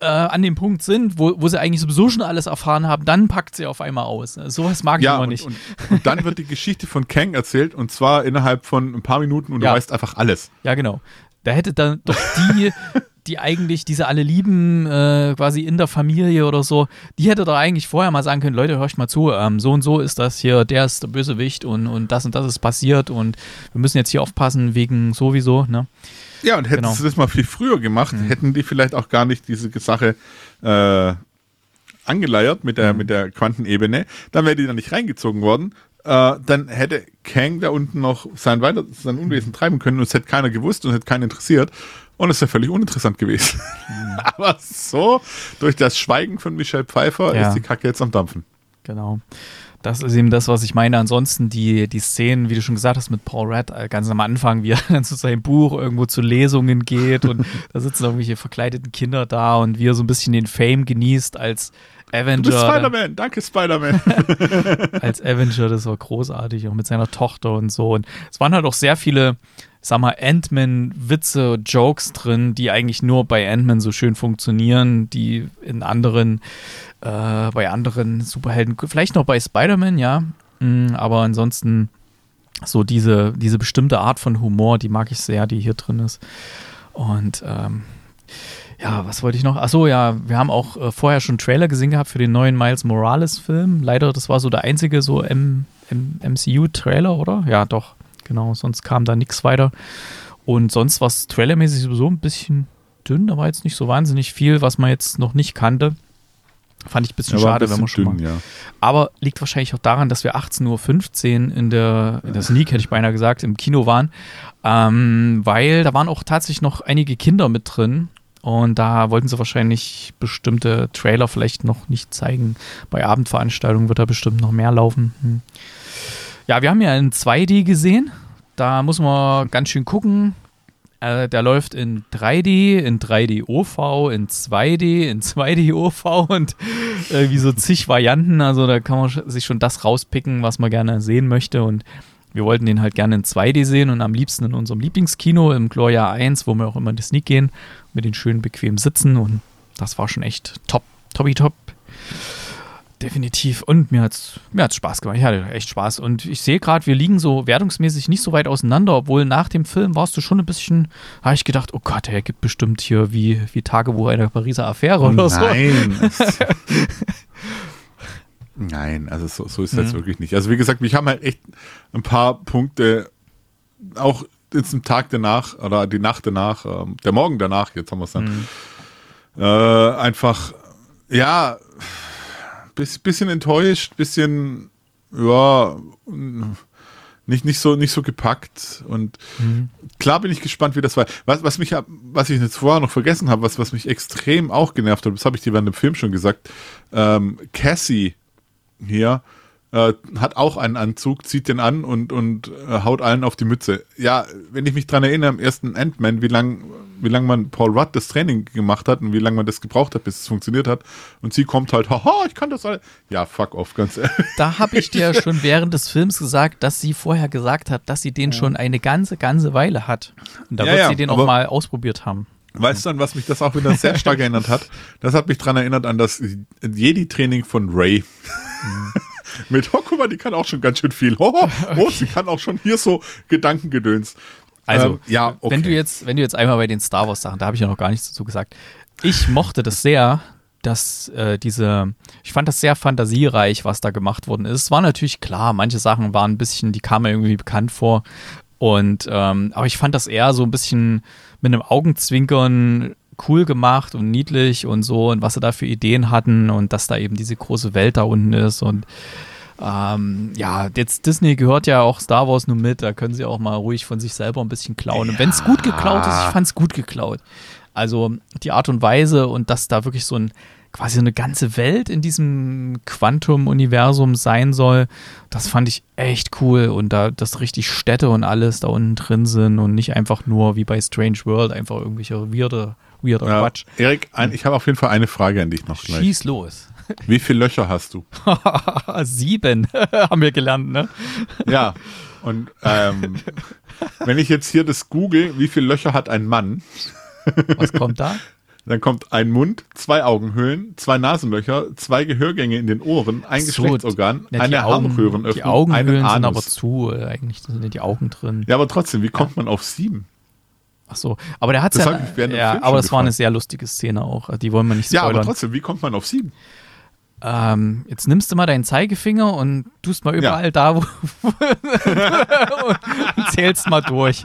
äh, an dem Punkt sind, wo, wo sie eigentlich sowieso schon alles erfahren haben, dann packt sie auf einmal aus. Sowas mag ich ja, immer und, nicht. Und, und, dann wird die Geschichte von Kang erzählt und zwar innerhalb von ein paar Minuten und ja. du weißt einfach alles. Ja, genau. Da hätte dann doch die, [laughs] die eigentlich diese alle lieben, äh, quasi in der Familie oder so, die hätte doch eigentlich vorher mal sagen können, Leute, hört mal zu, ähm, so und so ist das hier, der ist der Bösewicht und, und das und das ist passiert und wir müssen jetzt hier aufpassen wegen sowieso, ne? Ja, und hätten genau. sie das mal viel früher gemacht, mhm. hätten die vielleicht auch gar nicht diese Sache äh, angeleiert mit der, mhm. mit der Quantenebene, dann wäre die da nicht reingezogen worden. Äh, dann hätte Kang da unten noch sein, Weiter sein Unwesen treiben können und es hätte keiner gewusst und hätte keinen interessiert. Und es wäre völlig uninteressant gewesen. Mhm. [laughs] Aber so, durch das Schweigen von Michelle Pfeiffer ja. ist die Kacke jetzt am Dampfen. Genau. Das ist eben das, was ich meine. Ansonsten die, die Szenen, wie du schon gesagt hast, mit Paul Rudd, äh, ganz am Anfang, wie er [laughs] dann zu seinem Buch irgendwo zu Lesungen geht und [laughs] da sitzen irgendwelche verkleideten Kinder da und wie er so ein bisschen den Fame genießt als Avenger. Du bist Spider-Man, danke Spider-Man. [laughs] als Avenger, das war großartig, auch mit seiner Tochter und so. Und es waren halt auch sehr viele, sag mal, Ant-Man-Witze, Jokes drin, die eigentlich nur bei Ant-Man so schön funktionieren, die in anderen äh, bei anderen Superhelden, vielleicht noch bei Spider-Man, ja. Mhm, aber ansonsten so diese, diese bestimmte Art von Humor, die mag ich sehr, die hier drin ist. Und ähm, ja, was wollte ich noch? Achso, ja, wir haben auch äh, vorher schon Trailer gesehen gehabt für den neuen Miles Morales-Film. Leider, das war so der einzige so MCU-Trailer, oder? Ja, doch, genau. Sonst kam da nichts weiter. Und sonst war es trailermäßig sowieso ein bisschen dünn. Da war jetzt nicht so wahnsinnig viel, was man jetzt noch nicht kannte. Fand ich ein bisschen Ja, war ein schade, bisschen wenn man schon dünn, mal. ja. Aber liegt wahrscheinlich auch daran, dass wir 18.15 Uhr in der, in der Sneak, hätte ich beinahe gesagt, im Kino waren. Ähm, weil da waren auch tatsächlich noch einige Kinder mit drin. Und da wollten sie wahrscheinlich bestimmte Trailer vielleicht noch nicht zeigen. Bei Abendveranstaltungen wird da bestimmt noch mehr laufen. Hm. Ja, wir haben ja in 2D gesehen. Da muss man ganz schön gucken. Äh, der läuft in 3D, in 3D OV, in 2D, in 2D OV und äh, wie so zig Varianten. Also da kann man sich schon das rauspicken, was man gerne sehen möchte. Und wir wollten den halt gerne in 2D sehen und am liebsten in unserem Lieblingskino im Gloria 1, wo wir auch immer in die Sneak gehen, mit den schönen bequemen Sitzen. Und das war schon echt top, toppi top. Definitiv. Und mir hat's, mir hat's Spaß gemacht. Ich hatte echt Spaß. Und ich sehe gerade, wir liegen so wertungsmäßig nicht so weit auseinander, obwohl nach dem Film warst du schon ein bisschen, habe ich gedacht, oh Gott, er gibt bestimmt hier wie, wie Tagebuch einer Pariser Affäre Oh oder so. nein. [laughs] Es- nein, also so, so ist das Ja. wirklich nicht. Also wie gesagt, mich haben halt echt ein paar Punkte, auch jetzt am Tag danach oder die Nacht danach, ähm, der Morgen danach, jetzt haben wir es dann, äh, einfach, ja, bis, bisschen enttäuscht, bisschen, ja, nicht, nicht so, nicht so gepackt und klar bin ich gespannt, wie das war. Was, was mich, was ich jetzt vorher noch vergessen habe, was, was mich extrem auch genervt hat, das habe ich dir während dem Film schon gesagt, ähm, Cassie hier äh, hat auch einen Anzug, zieht den an und, und äh, haut allen auf die Mütze. Ja, wenn ich mich dran erinnere, im ersten Ant-Man, wie lang, wie lang man Paul Rudd das Training gemacht hat und wie lange man das gebraucht hat, bis es funktioniert hat. Und sie kommt halt, haha, ich kann das alles. Ja, fuck off, ganz ehrlich. Da habe ich dir [laughs] schon während des Films gesagt, dass sie vorher gesagt hat, dass sie den schon eine ganze, ganze Weile hat. Und da Ja, wird ja, sie den auch mal ausprobiert haben. Weißt du, an was mich das auch wieder sehr stark erinnert hat? Das hat mich dran erinnert an das Jedi-Training von Ray. Mit, oh, guck mal, die kann auch schon ganz schön viel. [laughs] Oh, oh, sie kann auch schon hier so Gedankengedöns. Also, Ähm, ja, okay. wenn du jetzt, wenn du jetzt einmal bei den Star Wars Sachen, da habe ich ja noch gar nichts dazu gesagt. Ich mochte das sehr, dass äh, diese, ich fand das sehr fantasiereich, was da gemacht worden ist. Es war natürlich klar, manche Sachen waren ein bisschen, die kamen mir irgendwie bekannt vor. Und ähm, aber ich fand das eher so ein bisschen mit einem Augenzwinkern cool gemacht und niedlich und so und was sie da für Ideen hatten und dass da eben diese große Welt da unten ist und ähm, ja, jetzt Disney gehört ja auch Star Wars nur mit, da können sie auch mal ruhig von sich selber ein bisschen klauen. Und wenn es gut geklaut ist, ich fand es gut geklaut. Also die Art und Weise und dass da wirklich so ein quasi eine ganze Welt in diesem Quantum-Universum sein soll, das fand ich echt cool und da dass richtig Städte und alles da unten drin sind und nicht einfach nur wie bei Strange World einfach irgendwelche weirde, weirder ja, Quatsch. Erik, ein, ich habe auf jeden Fall eine Frage an dich noch gleich. Schieß los. Wie viele Löcher hast du? [laughs] Sieben [laughs] haben wir gelernt, ne? Ja. Und ähm, wenn ich jetzt hier das google, wie viele Löcher hat ein Mann, Was kommt da? [laughs] dann kommt ein Mund, zwei Augenhöhlen, zwei Nasenlöcher, zwei Gehörgänge in den Ohren, ein So, Geschlechtsorgan, Ja, eine Augen- Harnröhrenöffnung, Die Augenhöhlen sind aber zu, äh, eigentlich sind ja die Augen drin. Ja, aber trotzdem, wie kommt man auf sieben? Ach so, aber der hat Das ja, ja aber das war eine sehr lustige Szene auch. Die wollen wir nicht Ja, aber spoilern. trotzdem, wie kommt man auf sieben? ähm, jetzt nimmst du mal deinen Zeigefinger und tust mal überall da, wo [laughs] und zählst mal durch.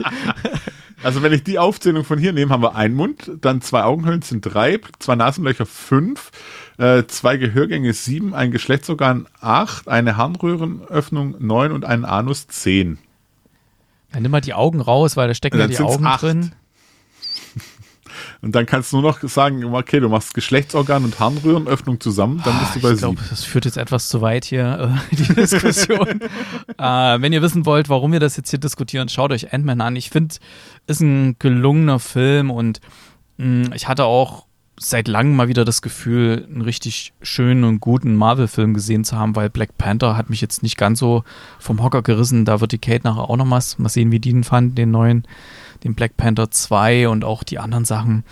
Also wenn ich die Aufzählung von hier nehme, haben wir einen Mund, dann zwei Augenhöhlen sind drei, zwei Nasenlöcher fünf, äh, zwei Gehörgänge sieben, ein Geschlechtsorgan acht, eine Harnröhrenöffnung neun und einen Anus zehn. Dann nimm mal die Augen raus, weil da stecken ja die Augen acht. drin. Und dann kannst du nur noch sagen, okay, du machst Geschlechtsorgan und Harnröhrenöffnung zusammen, dann bist du bei Ah, ich glaube, das führt jetzt etwas zu weit hier, äh, [laughs] die Diskussion. [laughs] äh, wenn ihr wissen wollt, warum wir das jetzt hier diskutieren, schaut euch Ant-Man an. Ich finde, ist ein gelungener Film und mh, ich hatte auch seit langem mal wieder das Gefühl, einen richtig schönen und guten Marvel-Film gesehen zu haben, weil Black Panther hat mich jetzt nicht ganz so vom Hocker gerissen. Da wird die Kate nachher auch noch was. Mal sehen, wie die den fand, den neuen, den Black Panther 2 und auch die anderen Sachen.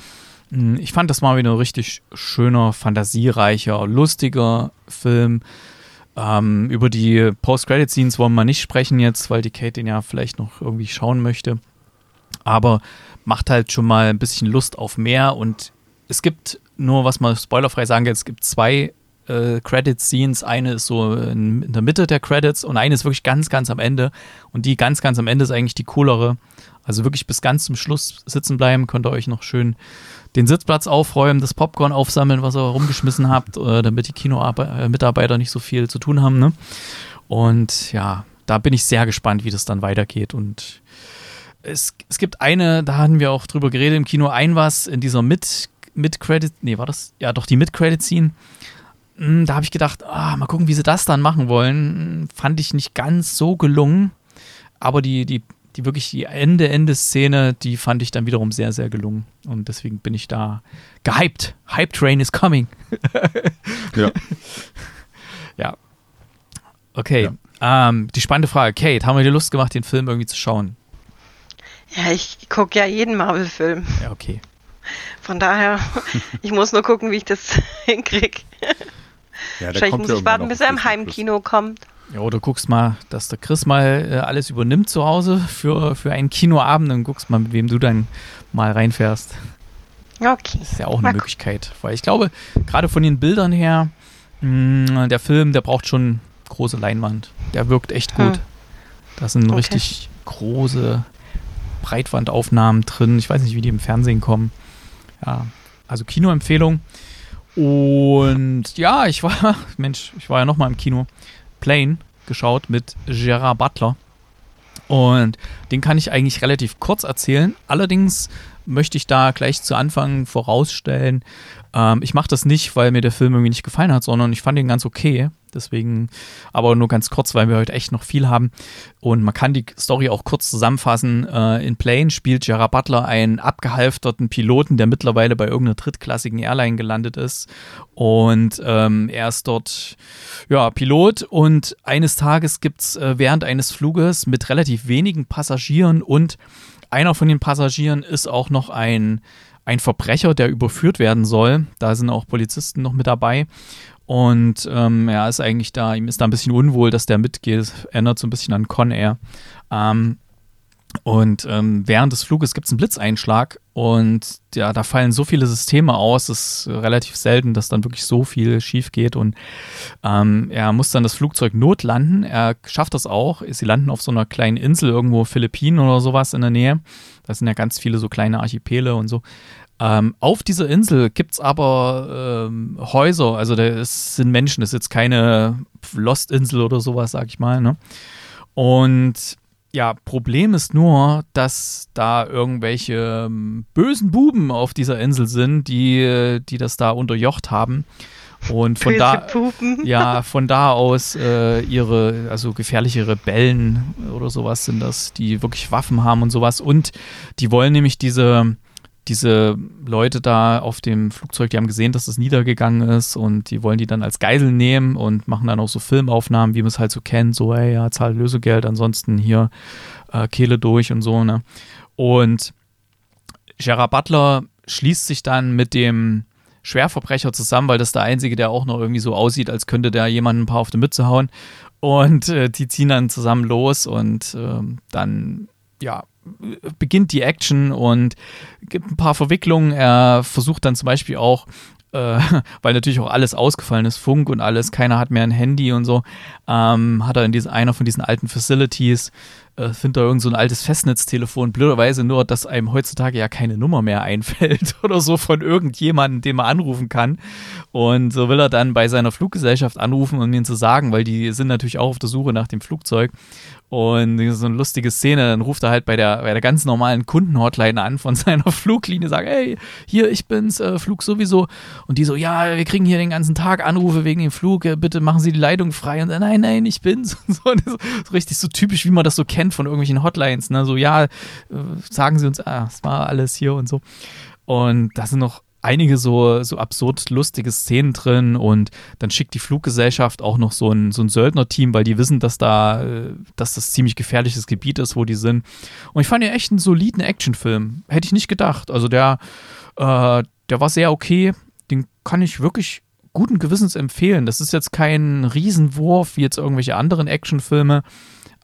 Hm, Ich fand das mal wieder ein richtig schöner, fantasiereicher, lustiger Film. Ähm, über die Post-Credit-Scenes wollen wir nicht sprechen jetzt, weil die Kate den ja vielleicht noch irgendwie schauen möchte. Aber macht halt schon mal ein bisschen Lust auf mehr und es gibt nur, was man spoilerfrei sagen kann, es gibt zwei äh, Credit-Scenes. Eine ist so in, in, der Mitte der Credits und eine ist wirklich ganz, ganz am Ende. Und die ganz, ganz am Ende ist eigentlich die coolere. Also wirklich bis ganz zum Schluss sitzen bleiben, könnt ihr euch noch schön den Sitzplatz aufräumen, das Popcorn aufsammeln, was ihr rumgeschmissen habt, äh, damit die Kino-Mitarbeiter nicht so viel zu tun haben. Ne? Und ja, da bin ich sehr gespannt, wie das dann weitergeht. Und es, es gibt eine, da hatten wir auch drüber geredet im Kino, ein was in dieser Mid, Mid-Credit, nee, war das? Ja, doch, die Mid-Credit-Scene. Hm, da habe ich gedacht, ah, mal gucken, wie sie das dann machen wollen. Fand ich nicht ganz so gelungen. Aber die, die, die wirklich die Ende-Ende-Szene, die fand ich dann wiederum sehr, sehr gelungen. Und deswegen bin ich da gehypt. Hype Train is coming. [laughs] ja. [laughs] Ja. Okay. Ja. Ähm, die spannende Frage. Kate, haben wir dir Lust gemacht, den Film irgendwie zu schauen? Ja, ich gucke ja jeden Marvel-Film. Ja, okay. Von daher, [laughs] ich muss nur gucken, wie ich das hinkriege. Ja, Wahrscheinlich muss ich warten, bis er im Heimkino kommt. Ja, oder guckst mal, dass der Chris mal äh, alles übernimmt zu Hause für, für einen Kinoabend und guckst mal, mit wem du dann mal reinfährst. Okay. Das ist ja auch eine mal Möglichkeit. Weil ich glaube, gerade von den Bildern her, mh, mm, der Film, der braucht schon große Leinwand. Der wirkt echt gut. Hm. Da sind okay. richtig große Breitwandaufnahmen drin. Ich weiß nicht, wie die im Fernsehen kommen. Ja, also Kinoempfehlung. Und ja, ich war, [laughs] Mensch, ich war ja nochmal im Kino. Plane geschaut mit Gerard Butler. Und den kann ich eigentlich relativ kurz erzählen. Allerdings möchte ich da gleich zu Anfang vorausstellen, ähm, ich mache das nicht, weil mir der Film irgendwie nicht gefallen hat, sondern ich fand ihn ganz okay. Deswegen, aber nur ganz kurz, weil wir heute echt noch viel haben. Und man kann die Story auch kurz zusammenfassen. Äh, in Plane spielt Gerard Butler einen abgehalfterten Piloten, der mittlerweile bei irgendeiner drittklassigen Airline gelandet ist. Und ähm, er ist dort ja, Pilot. Und eines Tages gibt es äh, während eines Fluges mit relativ wenigen Passagieren und einer von den Passagieren ist auch noch ein ein Verbrecher, der überführt werden soll. Da sind auch Polizisten noch mit dabei. Und ähm, er ist eigentlich da, ihm ist da ein bisschen unwohl, dass der mitgeht. Erinnert so ein bisschen an Con Air. Ähm, und ähm, während des Fluges gibt es einen Blitzeinschlag und ja, da fallen so viele Systeme aus, es ist relativ selten, dass dann wirklich so viel schief geht. Und ähm, er muss dann das Flugzeug notlanden. Er schafft das auch. Sie landen auf so einer kleinen Insel irgendwo, Philippinen oder sowas in der Nähe. Da sind ja ganz viele so kleine Archipele und so. Ähm, auf dieser Insel gibt es aber ähm, Häuser, also da sind Menschen, das ist jetzt keine Lost-Insel oder sowas, sag ich mal. Ne? Und ja, Problem ist nur, dass da irgendwelche ähm, bösen Buben auf dieser Insel sind, die, die das da unterjocht haben. Und von Böse da, Pupen. [laughs] ja, von da aus äh, ihre, also gefährliche Rebellen oder sowas sind das, die wirklich Waffen haben und sowas. Und die wollen nämlich diese, diese Leute da auf dem Flugzeug, die haben gesehen, dass das niedergegangen ist und die wollen die dann als Geisel nehmen und machen dann auch so Filmaufnahmen, wie man es halt so kennt, so, ey, ja, zahl Lösegeld, ansonsten hier äh, Kehle durch und so, ne? Und Gerard Butler schließt sich dann mit dem Schwerverbrecher zusammen, weil das ist der Einzige, der auch noch irgendwie so aussieht, als könnte der jemanden ein paar auf die Mütze hauen. Und äh, die ziehen dann zusammen los und äh, dann, ja, beginnt die Action und gibt ein paar Verwicklungen. Er versucht dann zum Beispiel auch, äh, [laughs] weil natürlich auch alles ausgefallen ist, Funk und alles, keiner hat mehr ein Handy und so, ähm, hat er in diese, einer von diesen alten Facilities äh, findet da irgend so ein altes Festnetztelefon, blöderweise nur, dass einem heutzutage ja keine Nummer mehr [laughs] einfällt oder so von irgendjemandem, den man anrufen kann. Und so will er dann bei seiner Fluggesellschaft anrufen, um ihnen zu sagen, weil die sind natürlich auch auf der Suche nach dem Flugzeug. Und so eine lustige Szene, dann ruft er halt bei der, bei der ganz normalen Kundenhotline an von [laughs] seiner Fluglinie, sagt, hey, hier, ich bin's, äh, Flug sowieso. Und die so, ja, wir kriegen hier den ganzen Tag Anrufe wegen dem Flug, bitte machen Sie die Leitung frei. Und dann, nein, nein, ich bin's. [laughs] Und so, und so, so richtig so typisch, wie man das so kennt von irgendwelchen Hotlines, ne? So, ja, äh, sagen Sie uns, ah, es war alles hier und so. Und da sind noch einige so, so absurd lustige Szenen drin und dann schickt die Fluggesellschaft auch noch so ein, so ein Söldnerteam, weil die wissen, dass da, äh, dass das ziemlich gefährliches Gebiet ist, wo die sind. Und ich fand ja echt einen soliden Actionfilm. Hätte ich nicht gedacht. Also der, äh, der war sehr okay. Den kann ich wirklich guten Gewissens empfehlen. Das ist jetzt kein Riesenwurf wie jetzt irgendwelche anderen Actionfilme.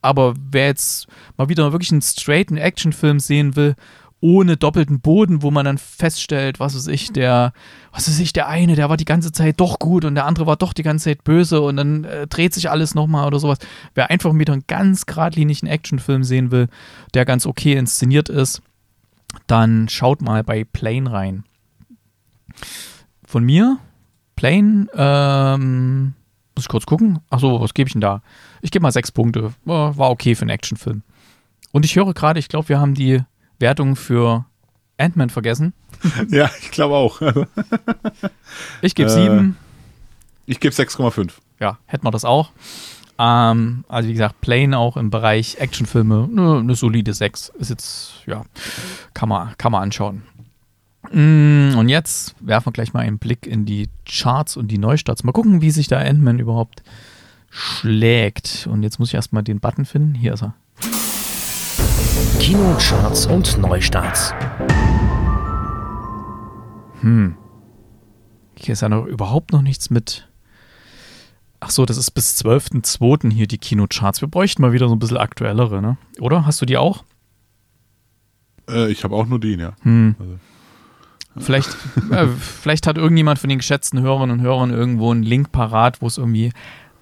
Aber wer jetzt mal wieder wirklich einen straighten Actionfilm sehen will ohne doppelten Boden, wo man dann feststellt, was weiß ich, der, was weiß ich, der eine, der war die ganze Zeit doch gut und der andere war doch die ganze Zeit böse und dann äh, dreht sich alles nochmal oder sowas. Wer einfach wieder einen ganz geradlinigen Actionfilm sehen will, der ganz okay inszeniert ist, dann schaut mal bei Plane rein. Von mir, Plane, ähm, muss ich kurz gucken. Achso, was gebe ich denn da? Ich gebe mal sechs Punkte. War okay für einen Actionfilm. Und ich höre gerade, ich glaube, wir haben die Wertung für Ant-Man vergessen. [laughs] Ja, ich glaube auch. [laughs] ich gebe sieben. Äh, ich gebe 6,5. Ja, hätten wir das auch. Ähm, also wie gesagt, Plane auch im Bereich Actionfilme, eine ne solide 6. Ist jetzt, ja, kann man, kann man anschauen. Mm, und jetzt werfen wir gleich mal einen Blick in die Charts und die Neustarts. Mal gucken, wie sich da Ant-Man überhaupt schlägt. Und jetzt muss ich erstmal den Button finden. Hier ist er. Kinocharts und Neustarts. Hm. Hier ist ja noch überhaupt noch nichts mit. Ach so, das ist bis 12.02. hier die Kinocharts. Wir bräuchten mal wieder so ein bisschen aktuellere, ne? Oder? Hast du die auch? Äh, ich habe auch nur die, ja. Hm. Also. Vielleicht, äh, [laughs] vielleicht hat irgendjemand von den geschätzten Hörerinnen und Hörern irgendwo einen Link parat, wo es irgendwie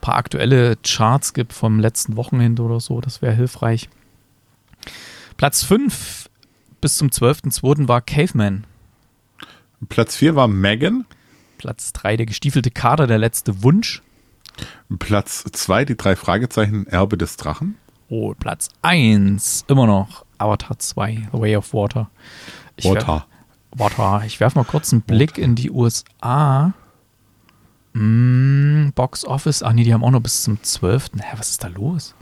paar aktuelle Charts gibt vom letzten Wochenende oder so. Das wäre hilfreich. Platz 5 bis zum 12.02. war Caveman. Platz 4 war Megan. Platz 3 der gestiefelte Kader, der letzte Wunsch. Platz 2 die drei Fragezeichen Erbe des Drachen. Oh, Platz 1 immer noch Avatar 2, The Way of Water. Ich Water. Water. Ich werfe mal kurz einen Blick Water. in die USA. Mm, Box Office. Ach nee, die haben auch noch bis zum 12. Hä, was ist da los?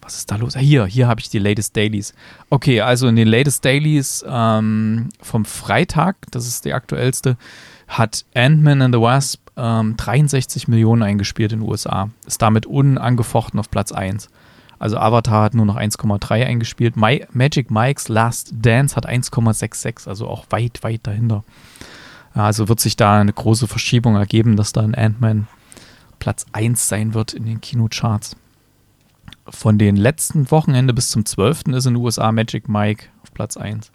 Was ist da los? Hier, hier habe ich die Latest Dailies. Okay, also in den Latest Dailies ähm, vom Freitag, das ist die aktuellste, hat Ant-Man and the Wasp ähm, 63 Millionen eingespielt in den USA. Ist damit unangefochten auf Platz 1. Also Avatar hat nur noch 1,3 eingespielt. My, Magic Mike's Last Dance hat 1,66, also auch weit, weit dahinter. Also wird sich da eine große Verschiebung ergeben, dass dann Ant-Man Platz 1 sein wird in den Kinocharts von den letzten Wochenende bis zum 12. ist in den USA Magic Mike auf Platz 1.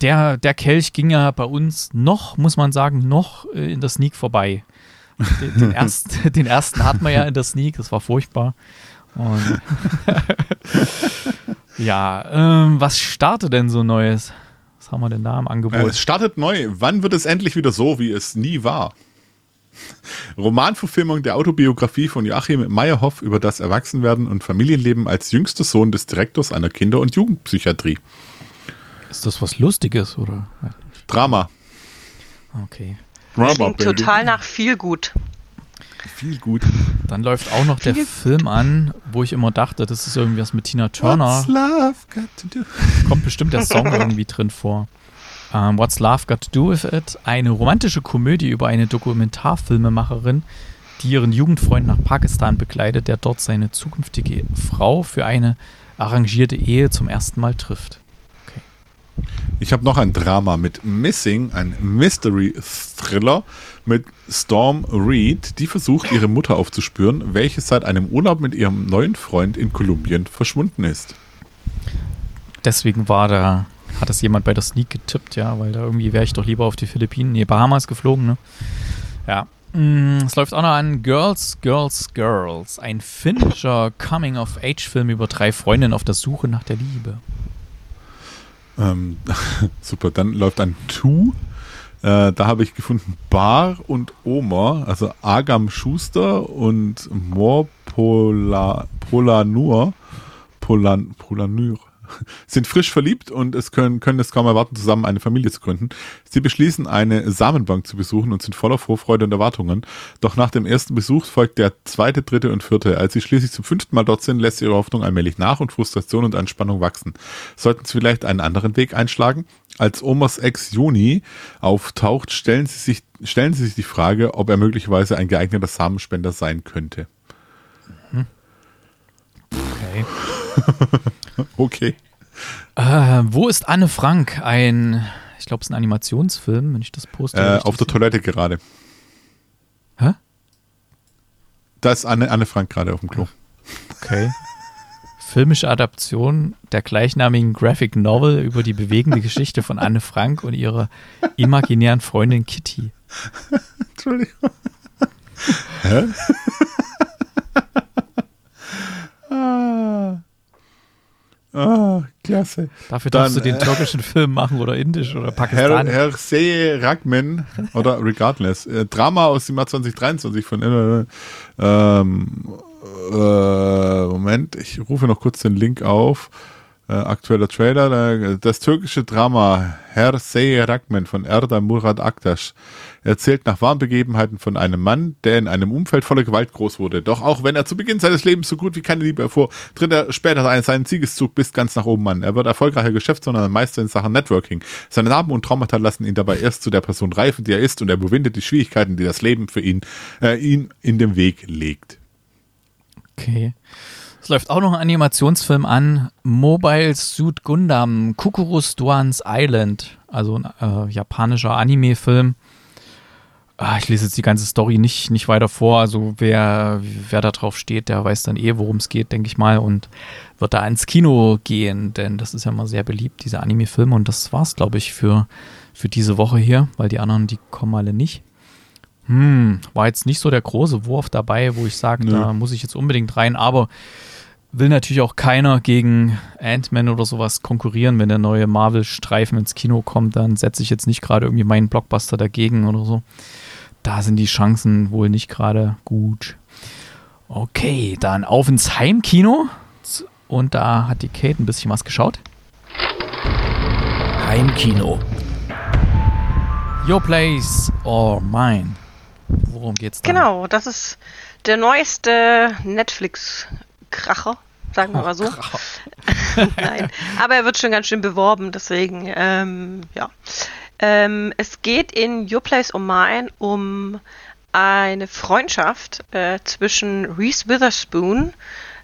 Der, der Kelch ging ja bei uns noch, muss man sagen, noch äh, in der Sneak vorbei. Den, den, [laughs] erst, [laughs] den ersten hatten wir ja in der Sneak, das war furchtbar. [laughs] Ja, ähm, was startet denn so Neues? Was haben wir denn da im Angebot? Äh, es startet neu. Wann wird es endlich wieder so, wie es nie war? [laughs] Romanverfilmung der Autobiografie von Joachim Meyerhoff über das Erwachsenwerden und Familienleben als jüngster Sohn des Direktors einer Kinder- und Jugendpsychiatrie. Ist das was Lustiges oder? Drama. Okay. Drama, total nach viel gut. Viel gut. Dann läuft auch noch der Film an, wo ich immer dachte, das ist irgendwas mit Tina Turner. What's love got to do? Kommt bestimmt der Song irgendwie drin vor. Um, ähm, What's Love Got to Do with It? Eine romantische Komödie über eine Dokumentarfilmemacherin, die ihren Jugendfreund nach Pakistan begleitet, der dort seine zukünftige Frau für eine arrangierte Ehe zum ersten Mal trifft. Ich habe noch ein Drama mit Missing, ein Mystery-Thriller mit Storm Reed, die versucht, ihre Mutter aufzuspüren, welche seit einem Urlaub mit ihrem neuen Freund in Kolumbien verschwunden ist. Deswegen war da hat das jemand bei der Sneak getippt, ja, weil da irgendwie wäre ich doch lieber auf die Philippinen, nee, Bahamas geflogen, ne? Ja. Mm, es läuft auch noch an Girls, Girls, Girls. Ein finnischer Coming-of-Age-Film über drei Freundinnen auf der Suche nach der Liebe. Ähm, [laughs] super, dann läuft ein Two. Äh, da habe ich gefunden Bar und Oma, also Agam Schuster und Pola, Polanur. Polan, Polanur [laughs] sind frisch verliebt und es können, können es kaum erwarten, zusammen eine Familie zu gründen. Sie beschließen, eine Samenbank zu besuchen und sind voller Vorfreude und Erwartungen. Doch nach dem ersten Besuch folgt der zweite, dritte und vierte. Als sie schließlich zum fünften Mal dort sind, lässt ihre Hoffnung allmählich nach und Frustration und Anspannung wachsen. Sollten sie vielleicht einen anderen Weg einschlagen? Als Omas Ex Juni auftaucht, stellen sie sich, stellen sie sich die Frage, ob er möglicherweise ein geeigneter Samenspender sein könnte. Mhm. Okay. [laughs] [laughs] okay. Äh, wo ist Anne Frank? Ein, ich glaube, es ist ein Animationsfilm, wenn ich das poste. Äh, auf der Toilette gerade. Hä? Da ist Anne, Anne Frank gerade auf dem Klo. Okay. [laughs] filmische Adaption der gleichnamigen Graphic Novel über die bewegende Geschichte von Anne Frank und ihrer imaginären Freundin Kitty. [laughs] Entschuldigung. Hä? ah. Ah, klasse. Dafür darfst Dann, du den äh, türkischen Film machen oder indisch oder Herr, pakistanisch. Herr Seye Ragman oder Regardless. Äh, Drama aus dem Jahr 2023 von äh, ähm, äh, Moment, ich rufe noch kurz den Link auf. Äh, aktueller Trailer. Äh, Das türkische Drama Herr Seye Ragman von Erdem Murat Aktaş erzählt nach wahren Begebenheiten von einem Mann, der in einem Umfeld voller Gewalt groß wurde. Doch auch wenn er zu Beginn seines Lebens so gut wie keine Liebe erfuhr, tritt er später einen, seinen Siegeszug bis ganz nach oben an. Er wird erfolgreicher Geschäftsmann und Meister in Sachen Networking. Seine Narben und Traumata lassen ihn dabei erst zu der Person reifen, die er ist, und er überwindet die Schwierigkeiten, die das Leben für ihn, äh, ihn in den Weg legt. Okay. Es läuft auch noch ein Animationsfilm an. Mobile Suit Gundam Kukurus Duans Island. Also ein äh, japanischer Anime-Film. Ah, ich lese jetzt die ganze Story nicht, nicht weiter vor. Also wer, wer da drauf steht, der weiß dann eh, worum es geht, denke ich mal. Und wird da ins Kino gehen, denn das ist ja mal sehr beliebt, diese Anime-Filme. Und das war's, glaube ich, für, für diese Woche hier, weil die anderen, die kommen alle nicht. Hm, war jetzt nicht so der große Wurf dabei, wo ich sage, Nö. da muss ich jetzt unbedingt rein, aber will natürlich auch keiner gegen Ant-Man oder sowas konkurrieren. Wenn der neue Marvel-Streifen ins Kino kommt, dann setze ich jetzt nicht gerade irgendwie meinen Blockbuster dagegen oder so. Da sind die Chancen wohl nicht gerade gut. Okay, dann auf ins Heimkino. Und da hat die Kate ein bisschen was geschaut. Heimkino. Your Place or Mine. Worum geht's da? Genau, das ist der neueste Netflix-Kracher, sagen wir mal so. [laughs] Nein, aber er wird schon ganz schön beworben, deswegen, ähm, ja. Ähm, es geht in Your Place or Mine um eine Freundschaft äh, zwischen Reese Witherspoon,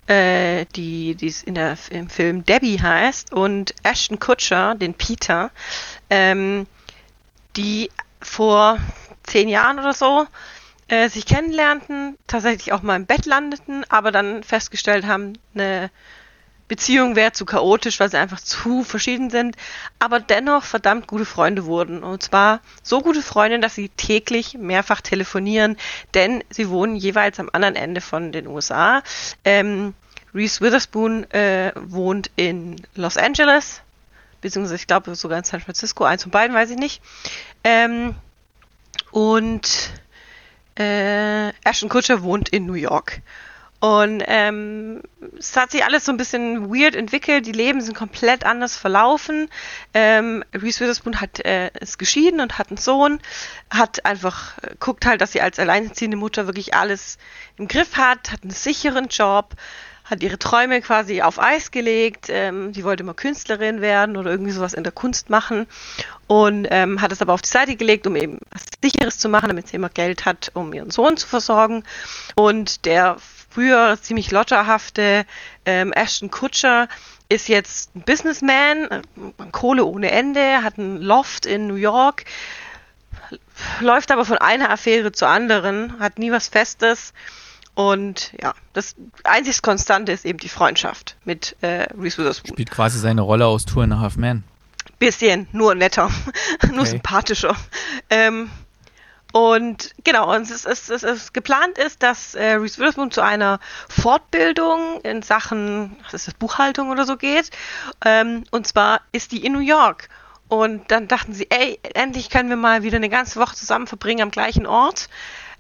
äh, die, die in der, im Film Debbie heißt, und Ashton Kutcher, den Peter, ähm, die vor zehn Jahren oder so äh, sich kennenlernten, tatsächlich auch mal im Bett landeten, aber dann festgestellt haben, eine Beziehung wäre zu chaotisch, weil sie einfach zu verschieden sind, aber dennoch verdammt gute Freunde wurden. Und zwar so gute Freunde, dass sie täglich mehrfach telefonieren, denn sie wohnen jeweils am anderen Ende von den USA. Ähm, Reese Witherspoon äh, wohnt in Los Angeles, beziehungsweise ich glaube sogar in San Francisco, eins von beiden weiß ich nicht. Ähm, und äh, Ashton Kutcher wohnt in New York. Und ähm, es hat sich alles so ein bisschen weird entwickelt. Die Leben sind komplett anders verlaufen. Ähm, Reese Witherspoon hat, äh, ist geschieden und hat einen Sohn. Hat einfach, äh, guckt halt, dass sie als alleinerziehende Mutter wirklich alles im Griff hat. Hat einen sicheren Job. Hat ihre Träume quasi auf Eis gelegt. Ähm, die wollte immer Künstlerin werden oder irgendwie sowas in der Kunst machen. Und ähm, hat es aber auf die Seite gelegt, um eben was Sicheres zu machen, damit sie immer Geld hat, um ihren Sohn zu versorgen. Und der früher ziemlich lotterhafte ähm, Ashton Kutcher ist jetzt ein Businessman, äh, Kohle ohne Ende, hat ein Loft in New York, läuft aber von einer Affäre zur anderen, hat nie was Festes. Und ja, das einzig Konstante ist eben die Freundschaft mit äh, Reese Witherspoon. Spielt quasi seine Rolle aus Tour and a Half Man. Bisschen, nur netter, [laughs] nur Okay. sympathischer. Ähm, und genau, und es ist, es, ist, geplant ist, dass äh, Reese Witherspoon zu einer Fortbildung in Sachen, was ist das, Buchhaltung oder so geht. Ähm, und zwar ist die in New York. Und dann dachten sie, ey, endlich können wir mal wieder eine ganze Woche zusammen verbringen am gleichen Ort.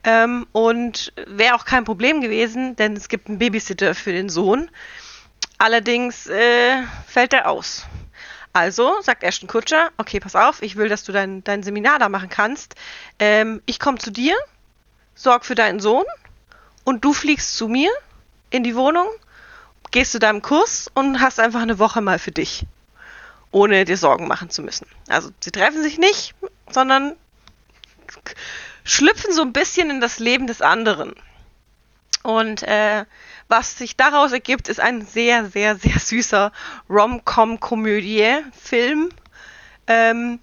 Ähm, und wäre auch kein Problem gewesen, denn es gibt einen Babysitter für den Sohn. Allerdings äh, fällt er aus. Also sagt Ashton Kutscher, okay, pass auf, ich will, dass du dein, dein Seminar da machen kannst. Ähm, ich komme zu dir, sorg für deinen Sohn und du fliegst zu mir in die Wohnung, gehst zu deinem Kurs und hast einfach eine Woche mal für dich, ohne dir Sorgen machen zu müssen. Also sie treffen sich nicht, sondern schlüpfen so ein bisschen in das Leben des anderen. Und äh, was sich daraus ergibt, ist ein sehr, sehr, sehr süßer Rom-Com-Komödie-Film. Ähm,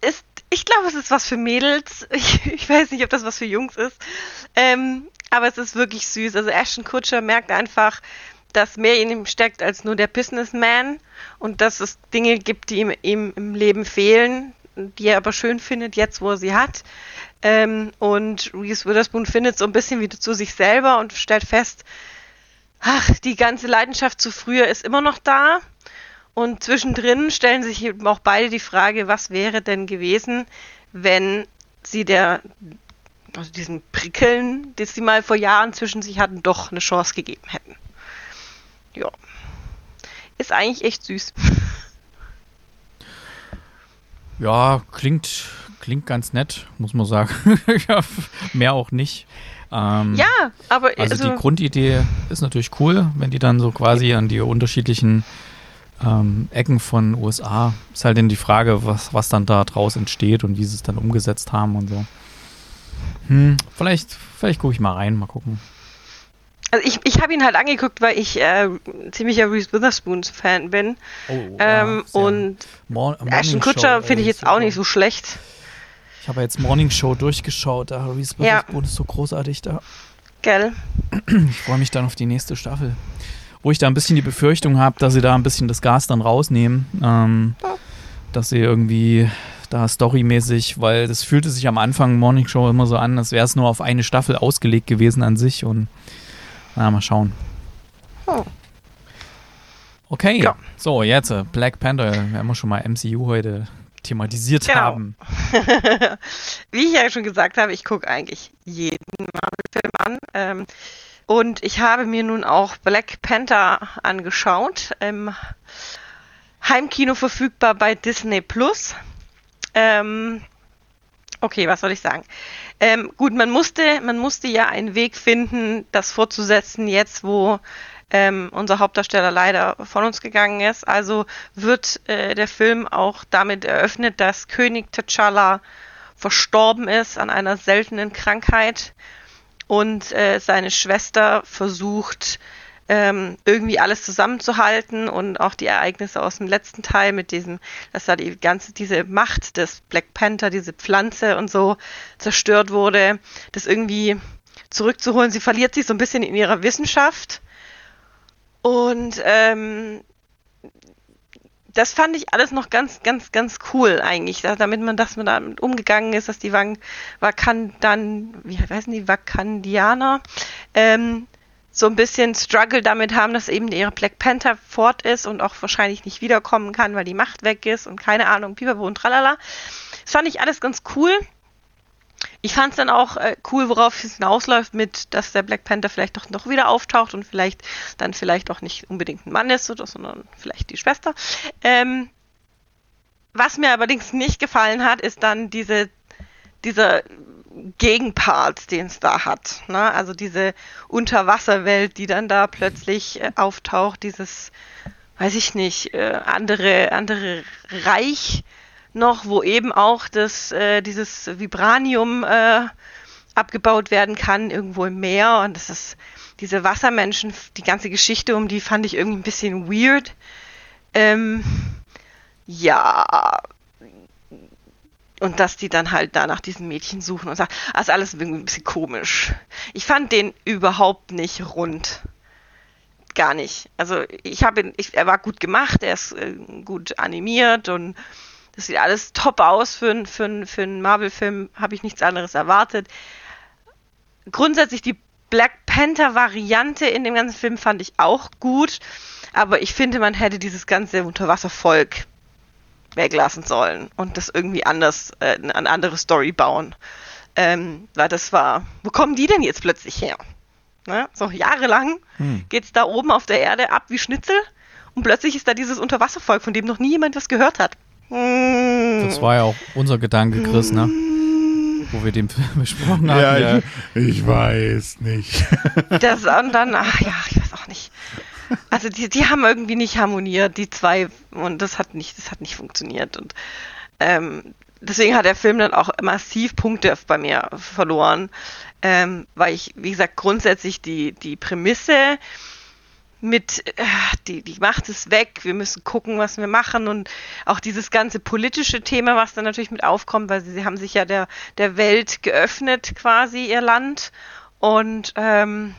ist, ich glaube, es ist was für Mädels. [laughs] Ich, ich weiß nicht, ob das was für Jungs ist. Ähm, aber es ist wirklich süß. Also Ashton Kutcher merkt einfach, dass mehr in ihm steckt als nur der Businessman und dass es Dinge gibt, die ihm, ihm im Leben fehlen, die er aber schön findet, jetzt wo er sie hat. Ähm, und Reese Witherspoon findet so ein bisschen wieder zu sich selber und stellt fest, ach, die ganze Leidenschaft zu früher ist immer noch da. Und zwischendrin stellen sich eben auch beide die Frage, was wäre denn gewesen, wenn sie der, also diesen Prickeln, die sie mal vor Jahren zwischen sich hatten, doch eine Chance gegeben hätten. Ja. Ist eigentlich echt süß. [laughs] Ja, klingt, klingt ganz nett, muss man sagen. [laughs] mehr auch nicht. Ähm, ja, aber also, also, die Grundidee ist natürlich cool, wenn die dann so quasi an die unterschiedlichen ähm, Ecken von USA ist halt dann die Frage, was, was dann da draus entsteht und wie sie es dann umgesetzt haben und so. Hm, vielleicht, vielleicht gucke ich mal rein, mal gucken. Also ich, ich habe ihn halt angeguckt, weil ich äh, ziemlicher Reese Witherspoons Fan bin. Oh, ähm, ja, und Mor Ashton Kutcher finde ich jetzt auch nicht so schlecht. Ich habe jetzt Morning Show durchgeschaut, da Reese Witherspoon ja. ist so großartig da. Gell. Ich freue mich dann auf die nächste Staffel. Wo ich da ein bisschen die Befürchtung habe, dass sie da ein bisschen das Gas dann rausnehmen. Ähm, ja. Dass sie irgendwie da storymäßig, weil das fühlte sich am Anfang Morning Show immer so an, als wäre es nur auf eine Staffel ausgelegt gewesen an sich und na, mal schauen. Oh. Okay, ja. so jetzt äh, Black Panther. Wir haben schon mal MCU heute thematisiert genau. haben. [laughs] Wie ich ja schon gesagt habe, ich gucke eigentlich jeden Marvel-Film an. Ähm, und ich habe mir nun auch Black Panther angeschaut. Im Heimkino verfügbar bei Disney Plus. Ähm, okay, was soll ich sagen? Ähm, gut, man musste, man musste ja einen Weg finden, das fortzusetzen, jetzt wo ähm, unser Hauptdarsteller leider von uns gegangen ist. Also wird äh, der Film auch damit eröffnet, dass König T'Challa verstorben ist an einer seltenen Krankheit und äh, seine Schwester versucht, ähm, irgendwie alles zusammenzuhalten und auch die Ereignisse aus dem letzten Teil mit diesem, dass da die ganze, diese Macht des Black Panther, diese Pflanze und so zerstört wurde, das irgendwie zurückzuholen. Sie verliert sich so ein bisschen in ihrer Wissenschaft und ähm, das fand ich alles noch ganz, ganz, ganz cool eigentlich, damit man, dass man damit umgegangen ist, dass die Wakandan, wie heißen die, Wakandianer, ähm, so ein bisschen Struggle damit haben, dass eben ihre Black Panther fort ist und auch wahrscheinlich nicht wiederkommen kann, weil die Macht weg ist und keine Ahnung, pipapo und tralala. Das fand ich alles ganz cool. Ich fand es dann auch äh, cool, worauf es hinausläuft, mit, dass der Black Panther vielleicht doch noch wieder auftaucht und vielleicht dann vielleicht auch nicht unbedingt ein Mann ist, oder, sondern vielleicht die Schwester. Ähm, was mir allerdings nicht gefallen hat, ist dann diese, dieser Gegenpart, den es da hat. Ne? Also diese Unterwasserwelt, die dann da plötzlich äh, auftaucht, dieses, weiß ich nicht, äh, andere, andere Reich noch, wo eben auch das, äh, dieses Vibranium äh, abgebaut werden kann, irgendwo im Meer. Und das ist diese Wassermenschen, die ganze Geschichte um die fand ich irgendwie ein bisschen weird. Ähm, ja, und dass die dann halt da nach diesem Mädchen suchen und sagen, das ist alles ein bisschen komisch. Ich fand den überhaupt nicht rund. Gar nicht. Also ich habe ihn, ich, er war gut gemacht, er ist äh, gut animiert und das sieht alles top aus für, für, für einen Marvel-Film, habe ich nichts anderes erwartet. Grundsätzlich die Black Panther-Variante in dem ganzen Film fand ich auch gut, aber ich finde, man hätte dieses ganze Unterwasservolk weglassen sollen und das irgendwie anders, äh, eine andere Story bauen. Ähm, weil das war, wo kommen die denn jetzt plötzlich her? Ne? So jahrelang hm. es da oben auf der Erde ab wie Schnitzel und plötzlich ist da dieses Unterwasservolk, von dem noch nie jemand was gehört hat. Hm. Das war ja auch unser Gedanke, Chris, ne? Wo wir den Film [laughs] besprochen haben. Ja, ja. Ich, ich, weiß nicht. Das und dann, ach ja, ich weiß auch nicht. Also die, die haben irgendwie nicht harmoniert, die zwei, und das hat nicht, das hat nicht funktioniert. Und ähm, deswegen hat der Film dann auch massiv Punkte bei mir verloren. Ähm, weil ich, wie gesagt, grundsätzlich die, die Prämisse mit, äh, die, die Macht ist weg, wir müssen gucken, was wir machen und auch dieses ganze politische Thema, was dann natürlich mit aufkommt, weil sie, sie haben sich ja der, der Welt geöffnet quasi, ihr Land und ähm,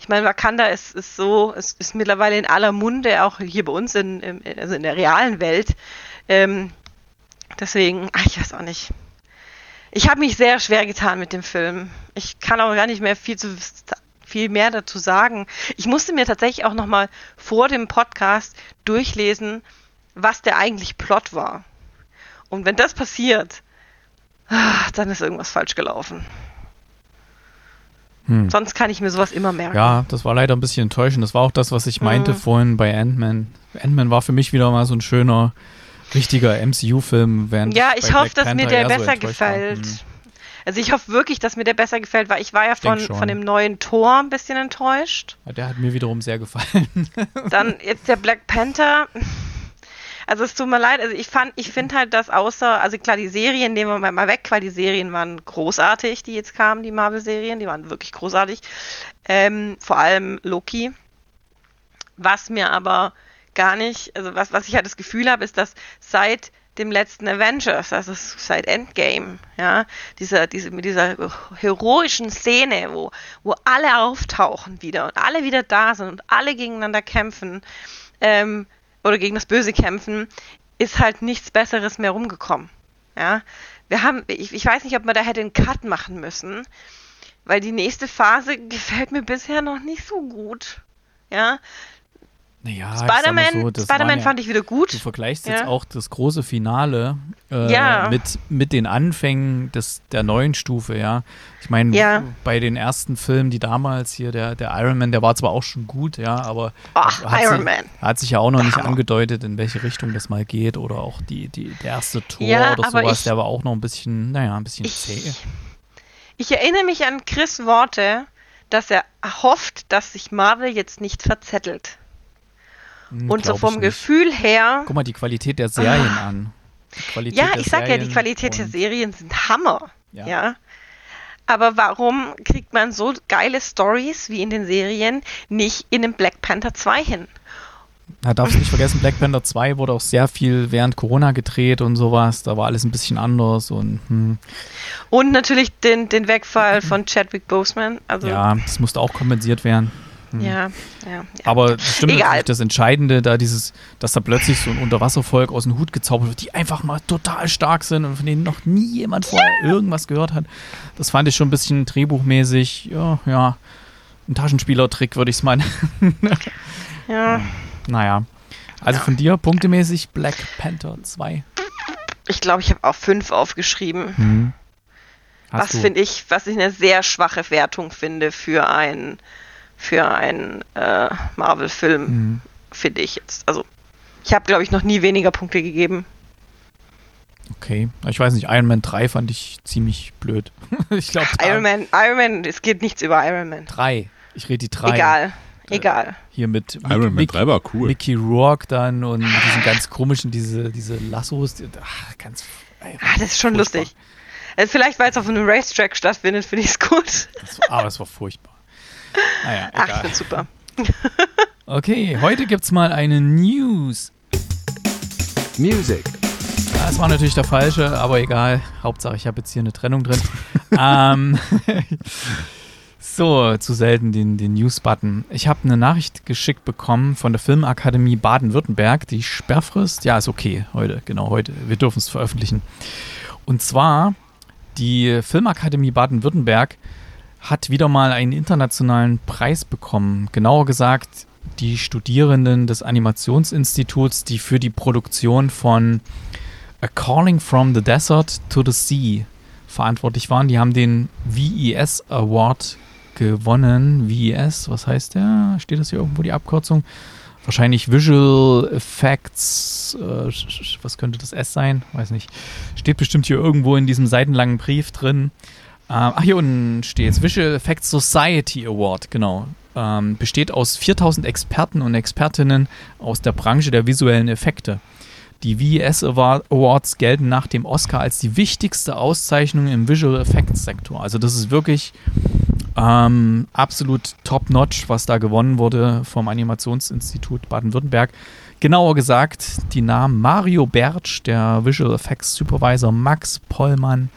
ich meine, Wakanda ist, ist so, es ist mittlerweile in aller Munde, auch hier bei uns in, in also in der realen Welt. Ähm, deswegen, ach, ich weiß auch nicht. Ich habe mich sehr schwer getan mit dem Film. Ich kann auch gar nicht mehr viel zu viel mehr dazu sagen. Ich musste mir tatsächlich auch noch mal vor dem Podcast durchlesen, was der eigentlich Plot war. Und wenn das passiert, ah, dann ist irgendwas falsch gelaufen. Hm. Sonst kann ich mir sowas immer merken. Ja, das war leider ein bisschen enttäuschend. Das war auch das, was ich meinte hm. vorhin bei Ant-Man. Ant-Man war für mich wieder mal so ein schöner, richtiger MCU-Film. Ja, ich hoffe, dass mir der besser so gefällt. Hm. Also ich hoffe wirklich, dass mir der besser gefällt, weil ich war ja von, von dem neuen Tor ein bisschen enttäuscht. Ja, der hat mir wiederum sehr gefallen. Dann jetzt der Black Panther. Also es tut mir leid, also ich fand, ich finde halt, dass außer, also klar, die Serien nehmen wir mal weg, weil die Serien waren großartig, die jetzt kamen, die Marvel-Serien, die waren wirklich großartig. Ähm, vor allem Loki. Was mir aber gar nicht, also was, was ich halt das Gefühl habe, ist, dass seit dem letzten Avengers, also seit Endgame, ja, dieser, diese, mit dieser heroischen Szene, wo, wo alle auftauchen wieder und alle wieder da sind und alle gegeneinander kämpfen, ähm, oder gegen das Böse kämpfen, ist halt nichts Besseres mehr rumgekommen. Ja, wir haben, ich, ich weiß nicht, ob man da hätte einen Cut machen müssen, weil die nächste Phase [laughs] gefällt mir bisher noch nicht so gut. Ja, naja, Spider-Man so, Spider ja, fand ich wieder gut. Du vergleichst ja. jetzt auch das große Finale äh, ja. mit, mit den Anfängen des, der neuen Stufe, ja. Ich meine, bei den ersten Filmen, die damals hier, der, der Iron Man, der war zwar auch schon gut, ja, aber Ach, hat, Iron sich, Man. hat sich ja auch noch nicht angedeutet, in welche Richtung das mal geht oder auch die, die, der erste Tor oder sowas, ich, der war auch noch ein bisschen, naja, ein bisschen ich, zäh. Ich erinnere mich an Chris Worte, dass er hofft, dass sich Marvel jetzt nicht verzettelt. Hm, und so vom Gefühl her. Guck mal die Qualität der Serien ah, an. ja, ich sag Serien ja, die Qualität der Serien sind Hammer. Ja. ja. Aber warum kriegt man so geile Stories wie in den Serien nicht in einem Black Panther 2 hin? Da darfst du nicht vergessen, Black Panther 2 wurde auch sehr viel während Corona gedreht und sowas. Da war alles ein bisschen anders und hm. Und natürlich den, den Wegfall von Chadwick Boseman. Also ja, das musste auch kompensiert werden. Hm. Ja, ja, ja. Aber das stimmt Egal. natürlich das Entscheidende, da dieses, dass da plötzlich so ein Unterwasservolk aus dem Hut gezaubert wird, die einfach mal total stark sind und von denen noch nie jemand vorher ja. irgendwas gehört hat. Das fand ich schon ein bisschen drehbuchmäßig, ja, ja, ein Taschenspielertrick, würde ich es meinen. [laughs] ja. Naja. Also von dir punktemäßig Black Panther 2. Ich glaube, ich habe auch 5 aufgeschrieben. Hm. Was finde ich, was ich eine sehr schwache Wertung finde für ein für einen äh, Marvel-Film, mhm. finde ich jetzt. Also, ich habe, glaube ich, noch nie weniger Punkte gegeben. Okay, ich weiß nicht, Iron Man 3 fand ich ziemlich blöd. [laughs] ich glaube, Iron Man, Iron Man, es geht nichts über Iron Man. 3. Ich rede die 3. Egal, äh, egal. Hier mit Iron Man 3 war cool. Mickey Rourke dann und diesen ganz komischen, diese, diese Lassos. Ach, ganz. Ey, ah, das ist schon furchtbar. lustig. Also vielleicht, weil es auf einem Racetrack stattfindet, finde ich es gut. Das war, aber es war furchtbar. Naja, Ach, ich finde super. [laughs] okay, heute gibt es mal eine News. Music. Das war natürlich der falsche, aber egal. Hauptsache, ich habe jetzt hier eine Trennung drin. [laughs] ähm, [laughs] so, zu selten den, den News-Button. Ich habe eine Nachricht geschickt bekommen von der Filmakademie Baden-Württemberg. Die Sperrfrist, ja, ist okay, heute, genau, heute. Wir dürfen es veröffentlichen. Und zwar, die Filmakademie Baden-Württemberg hat wieder mal einen internationalen Preis bekommen. Genauer gesagt, die Studierenden des Animationsinstituts, die für die Produktion von A Calling from the Desert to the Sea verantwortlich waren. Die haben den VES Award gewonnen. VES, was heißt der? Steht das hier irgendwo die Abkürzung? Wahrscheinlich Visual Effects, äh, was könnte das S sein? Weiß nicht. Steht bestimmt hier irgendwo in diesem seitenlangen Brief drin. Ähm, ach, hier unten steht es. Visual Effects Society Award, genau. Ähm, besteht aus 4000 Experten und Expertinnen aus der Branche der visuellen Effekte. Die VES Awards gelten nach dem Oscar als die wichtigste Auszeichnung im Visual Effects Sektor. Also das ist wirklich ähm, absolut top-notch, was da gewonnen wurde vom Animationsinstitut Baden-Württemberg. Genauer gesagt, die Namen Mario Bertsch, der Visual Effects Supervisor, Max Pollmann,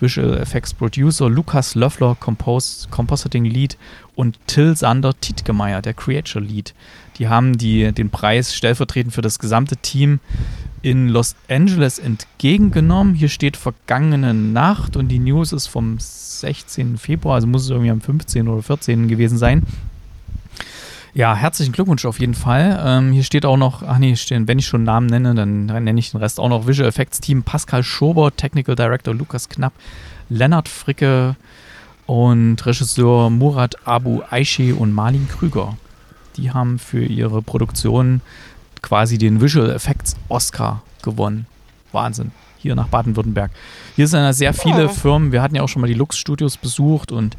Visual Effects Producer, Lukas Löffler, Compos Compositing Lead und Till Sander Tietgemeier, der Creature Lead. Die haben die, den Preis stellvertretend für das gesamte Team in Los Angeles entgegengenommen. Hier steht vergangene Nacht und die News ist vom 16. Februar, also muss es irgendwie am 15. oder 14. gewesen sein. Ja, herzlichen Glückwunsch auf jeden Fall. Ähm, hier steht auch noch, ach nee, stehen, wenn ich schon Namen nenne, dann nenne ich den Rest auch noch. Visual Effects Team Pascal Schober, Technical Director Lukas Knapp, Lennart Fricke und Regisseur Murat Abu Aishi und Marlin Krüger. Die haben für ihre Produktion quasi den Visual Effects Oscar gewonnen. Wahnsinn. Hier nach Baden-Württemberg. Hier sind ja sehr viele Oh. Firmen. Wir hatten ja auch schon mal die Lux Studios besucht und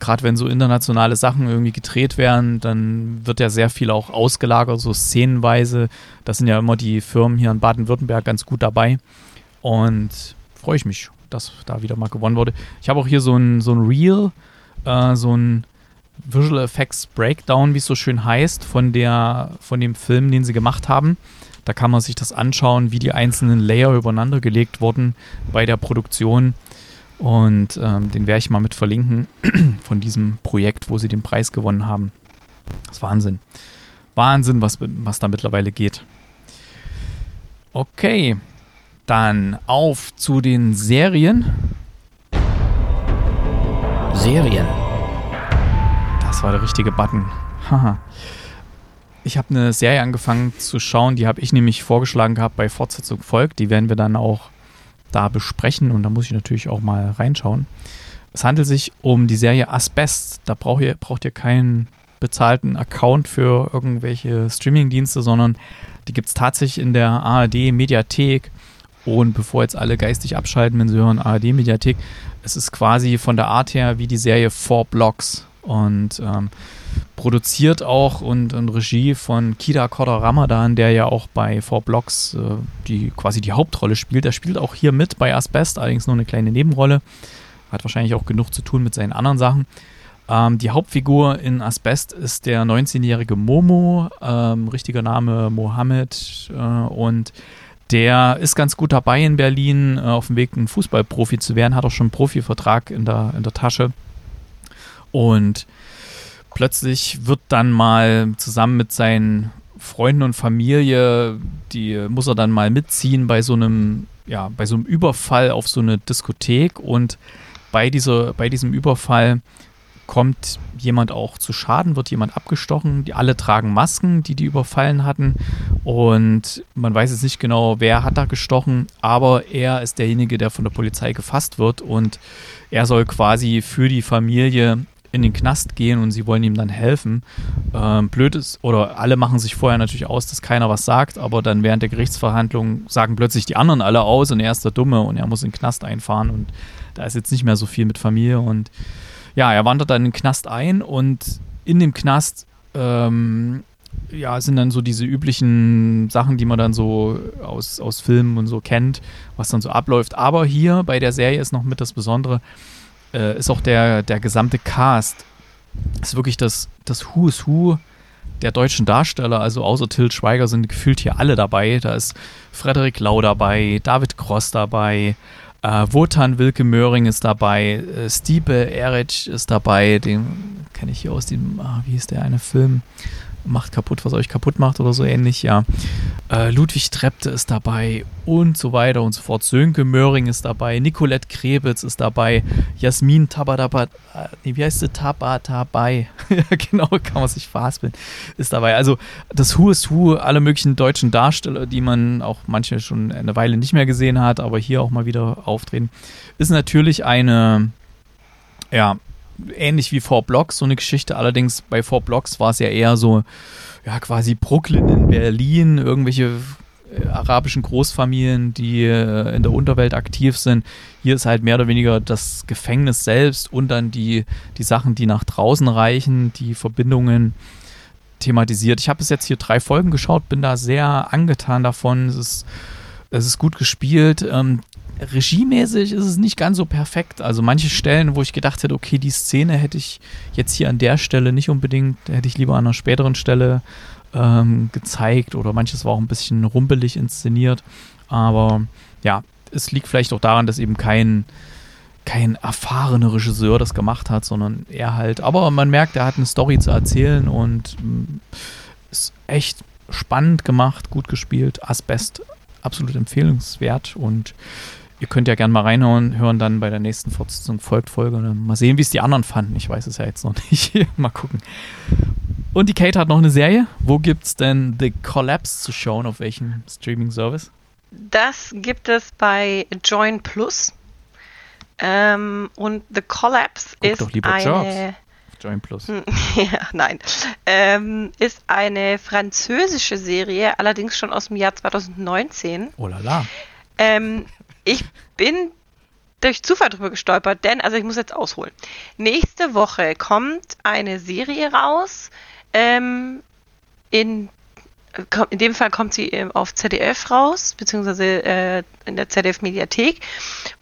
gerade wenn so internationale Sachen irgendwie gedreht werden, dann wird ja sehr viel auch ausgelagert, so szenenweise. Das sind ja immer die Firmen hier in Baden-Württemberg ganz gut dabei. Und freue ich mich, dass da wieder mal gewonnen wurde. Ich habe auch hier so ein, so ein Reel, äh, so ein Visual Effects Breakdown, wie es so schön heißt, von, der, von dem Film, den sie gemacht haben. Da kann man sich das anschauen, wie die einzelnen Layer übereinander gelegt wurden bei der Produktion. Und ähm, den werde ich mal mit verlinken [clears throat] von diesem Projekt, wo sie den Preis gewonnen haben. Das ist Wahnsinn. Wahnsinn, was, was da mittlerweile geht. Okay, dann auf zu den Serien. Serien. Das war der richtige Button. Haha. Ich habe eine Serie angefangen zu schauen, die habe ich nämlich vorgeschlagen gehabt bei Fortsetzung folgt. Die werden wir dann auch da besprechen und da muss ich natürlich auch mal reinschauen. Es handelt sich um die Serie Asbest. Da braucht ihr, braucht ihr keinen bezahlten Account für irgendwelche Streamingdienste, sondern die gibt es tatsächlich in der ARD Mediathek. Und bevor jetzt alle geistig abschalten, wenn sie hören ARD Mediathek, es ist quasi von der Art her wie die Serie Four Blocks und ähm, produziert auch und, und Regie von Kida Kodder Ramadan, der ja auch bei Four Blocks äh, die quasi die Hauptrolle spielt. Er spielt auch hier mit bei Asbest, allerdings nur eine kleine Nebenrolle. Hat wahrscheinlich auch genug zu tun mit seinen anderen Sachen. Ähm, die Hauptfigur in Asbest ist der 19-jährige Momo, ähm, richtiger Name Mohammed äh, und der ist ganz gut dabei in Berlin, äh, auf dem Weg, ein Fußballprofi zu werden, hat auch schon einen Profivertrag in der, in der Tasche. Und plötzlich wird dann mal zusammen mit seinen Freunden und Familie, die muss er dann mal mitziehen bei so einem, ja, bei so einem Überfall auf so eine Diskothek und bei dieser, bei diesem Überfall kommt jemand auch zu Schaden, wird jemand abgestochen. Die alle tragen Masken, die die überfallen hatten. Und man weiß jetzt nicht genau, wer hat da gestochen, aber er ist derjenige, der von der Polizei gefasst wird. Und er soll quasi für die Familie in den Knast gehen und sie wollen ihm dann helfen. Ähm, blöd ist, oder alle machen sich vorher natürlich aus, dass keiner was sagt, aber dann während der Gerichtsverhandlung sagen plötzlich die anderen alle aus und er ist der Dumme und er muss in den Knast einfahren und da ist jetzt nicht mehr so viel mit Familie und ja, er wandert dann in den Knast ein und in dem Knast ähm, ja, sind dann so diese üblichen Sachen, die man dann so aus, aus Filmen und so kennt, was dann so abläuft. Aber hier bei der Serie ist noch mit das Besondere, äh, ist auch der, der gesamte Cast. Ist wirklich das, das Who is Who der deutschen Darsteller, also außer Till Schweiger sind gefühlt hier alle dabei. Da ist Frederik Lau dabei, David Cross dabei, äh, Wotan Wilke Möhring ist dabei, äh, Stipe Eric ist dabei, den kenne ich hier aus dem, ah, wie ist der eine Film? Macht kaputt, was euch kaputt macht oder so ähnlich, ja. Äh, Ludwig Trepte ist dabei und so weiter und so fort. Sönke Möhring ist dabei, Nicolette Krebitz ist dabei, Jasmin Tabatabat, äh, wie heißt sie? Tabatabai, [laughs] ja genau, kann man sich verhaspeln, ist dabei. Also das Who is Who, alle möglichen deutschen Darsteller, die man auch manche schon eine Weile nicht mehr gesehen hat, aber hier auch mal wieder auftreten, ist natürlich eine, ja, ähnlich wie Four Blocks, so eine Geschichte. Allerdings bei Four Blocks war es ja eher so, ja, quasi Brooklyn in Berlin, irgendwelche äh, arabischen Großfamilien, die äh, in der Unterwelt aktiv sind. Hier ist halt mehr oder weniger das Gefängnis selbst und dann die, die Sachen, die nach draußen reichen, die Verbindungen thematisiert. Ich habe bis jetzt hier drei Folgen geschaut, bin da sehr angetan davon. Es ist, es ist gut gespielt. Ähm, regiemäßig ist es nicht ganz so perfekt. Also manche Stellen, wo ich gedacht hätte, okay, die Szene hätte ich jetzt hier an der Stelle nicht unbedingt, hätte ich lieber an einer späteren Stelle ähm, gezeigt oder manches war auch ein bisschen rumpelig inszeniert. Aber ja, es liegt vielleicht auch daran, dass eben kein kein erfahrener Regisseur das gemacht hat, sondern er halt. Aber man merkt, er hat eine Story zu erzählen und mm, ist echt spannend gemacht, gut gespielt. Asbest, absolut empfehlenswert und ihr könnt ja gerne mal reinhören, hören dann bei der nächsten Fortsetzung folgt Folge. Mal sehen, wie es die anderen fanden. Ich weiß es ja jetzt noch [laughs] nicht. mal gucken. Und die Kate hat noch eine Serie. Wo gibt es denn The Collapse zu schauen? Auf welchem Streaming-Service? Das gibt es bei Join Plus. Ähm, und The Collapse Guck ist doch lieber eine. Jobs. Join Plus. [laughs] ja, nein. Ähm, ist eine französische Serie, allerdings schon aus dem Jahr 2019. Oh la la. Ähm, ich bin durch Zufall drüber gestolpert, denn, also ich muss jetzt ausholen. Nächste Woche kommt eine Serie raus. Ähm, in, in dem Fall kommt sie ähm, auf ZDF raus, beziehungsweise äh, in der ZDF-Mediathek,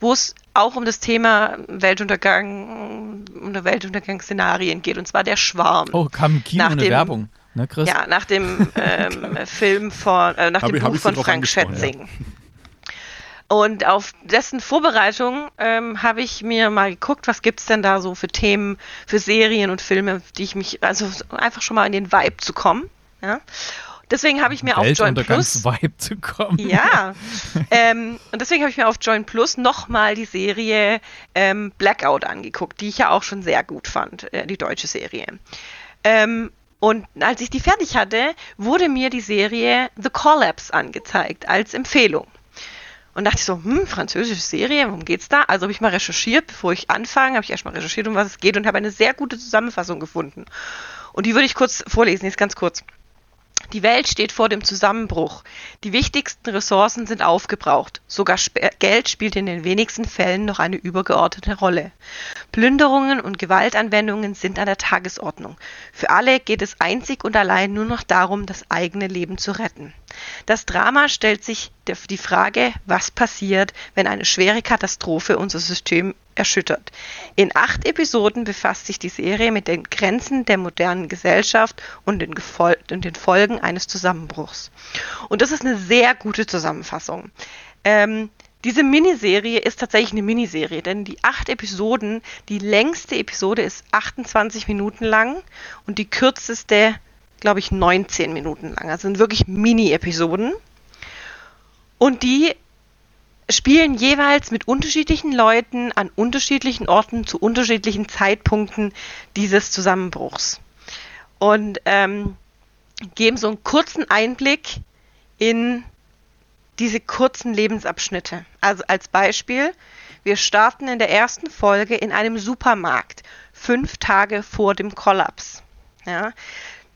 wo es auch um das Thema Weltuntergang, um Weltuntergangsszenarien geht, und zwar der Schwarm. Oh, kam Kino Nach eine dem- Werbung. Ne, Chris? Ja, nach dem ähm, [laughs] Film von, äh, nach Hab dem ich- Buch von Frank angesprochen, ja. Und auf dessen Vorbereitung ähm, habe ich mir mal geguckt, was gibt's denn da so für Themen, für Serien und Filme, die ich mich, also einfach schon mal in den Vibe zu kommen. Ja? Deswegen habe ich mir auf Join Plus Weltuntergangs-Vibe zu kommen. ja. [laughs] ähm, und deswegen habe ich mir auf Join Plus nochmal die Serie ähm, Blackout angeguckt, die ich ja auch schon sehr gut fand, äh, die deutsche Serie. Ähm, und als ich die fertig hatte, wurde mir die Serie The Collapse angezeigt als Empfehlung. Und dachte ich so, hm, französische Serie, worum geht's da? Also habe ich mal recherchiert, bevor ich anfange, habe ich erstmal recherchiert, um was es geht und habe eine sehr gute Zusammenfassung gefunden. Und die würde ich kurz vorlesen, ist ganz kurz. Die Welt steht vor dem Zusammenbruch. Die wichtigsten Ressourcen sind aufgebraucht. Sogar Spe Geld spielt in den wenigsten Fällen noch eine übergeordnete Rolle. Plünderungen und Gewaltanwendungen sind an der Tagesordnung. Für alle geht es einzig und allein nur noch darum, das eigene Leben zu retten. Das Drama stellt sich die Frage, was passiert, wenn eine schwere Katastrophe unser System erschüttert. In acht Episoden befasst sich die Serie mit den Grenzen der modernen Gesellschaft und den, Gefol und den Folgen eines Zusammenbruchs. Und das ist eine sehr gute Zusammenfassung. Ähm, diese Miniserie ist tatsächlich eine Miniserie, denn die acht Episoden, die längste Episode ist 28 Minuten lang und die kürzeste, glaube ich, 19 Minuten lang. Also sind wirklich Mini-Episoden. Und die spielen jeweils mit unterschiedlichen Leuten an unterschiedlichen Orten zu unterschiedlichen Zeitpunkten dieses Zusammenbruchs. Und ähm, geben so einen kurzen Einblick in diese kurzen Lebensabschnitte. Also als Beispiel, wir starten in der ersten Folge in einem Supermarkt, fünf Tage vor dem Kollaps. Ja,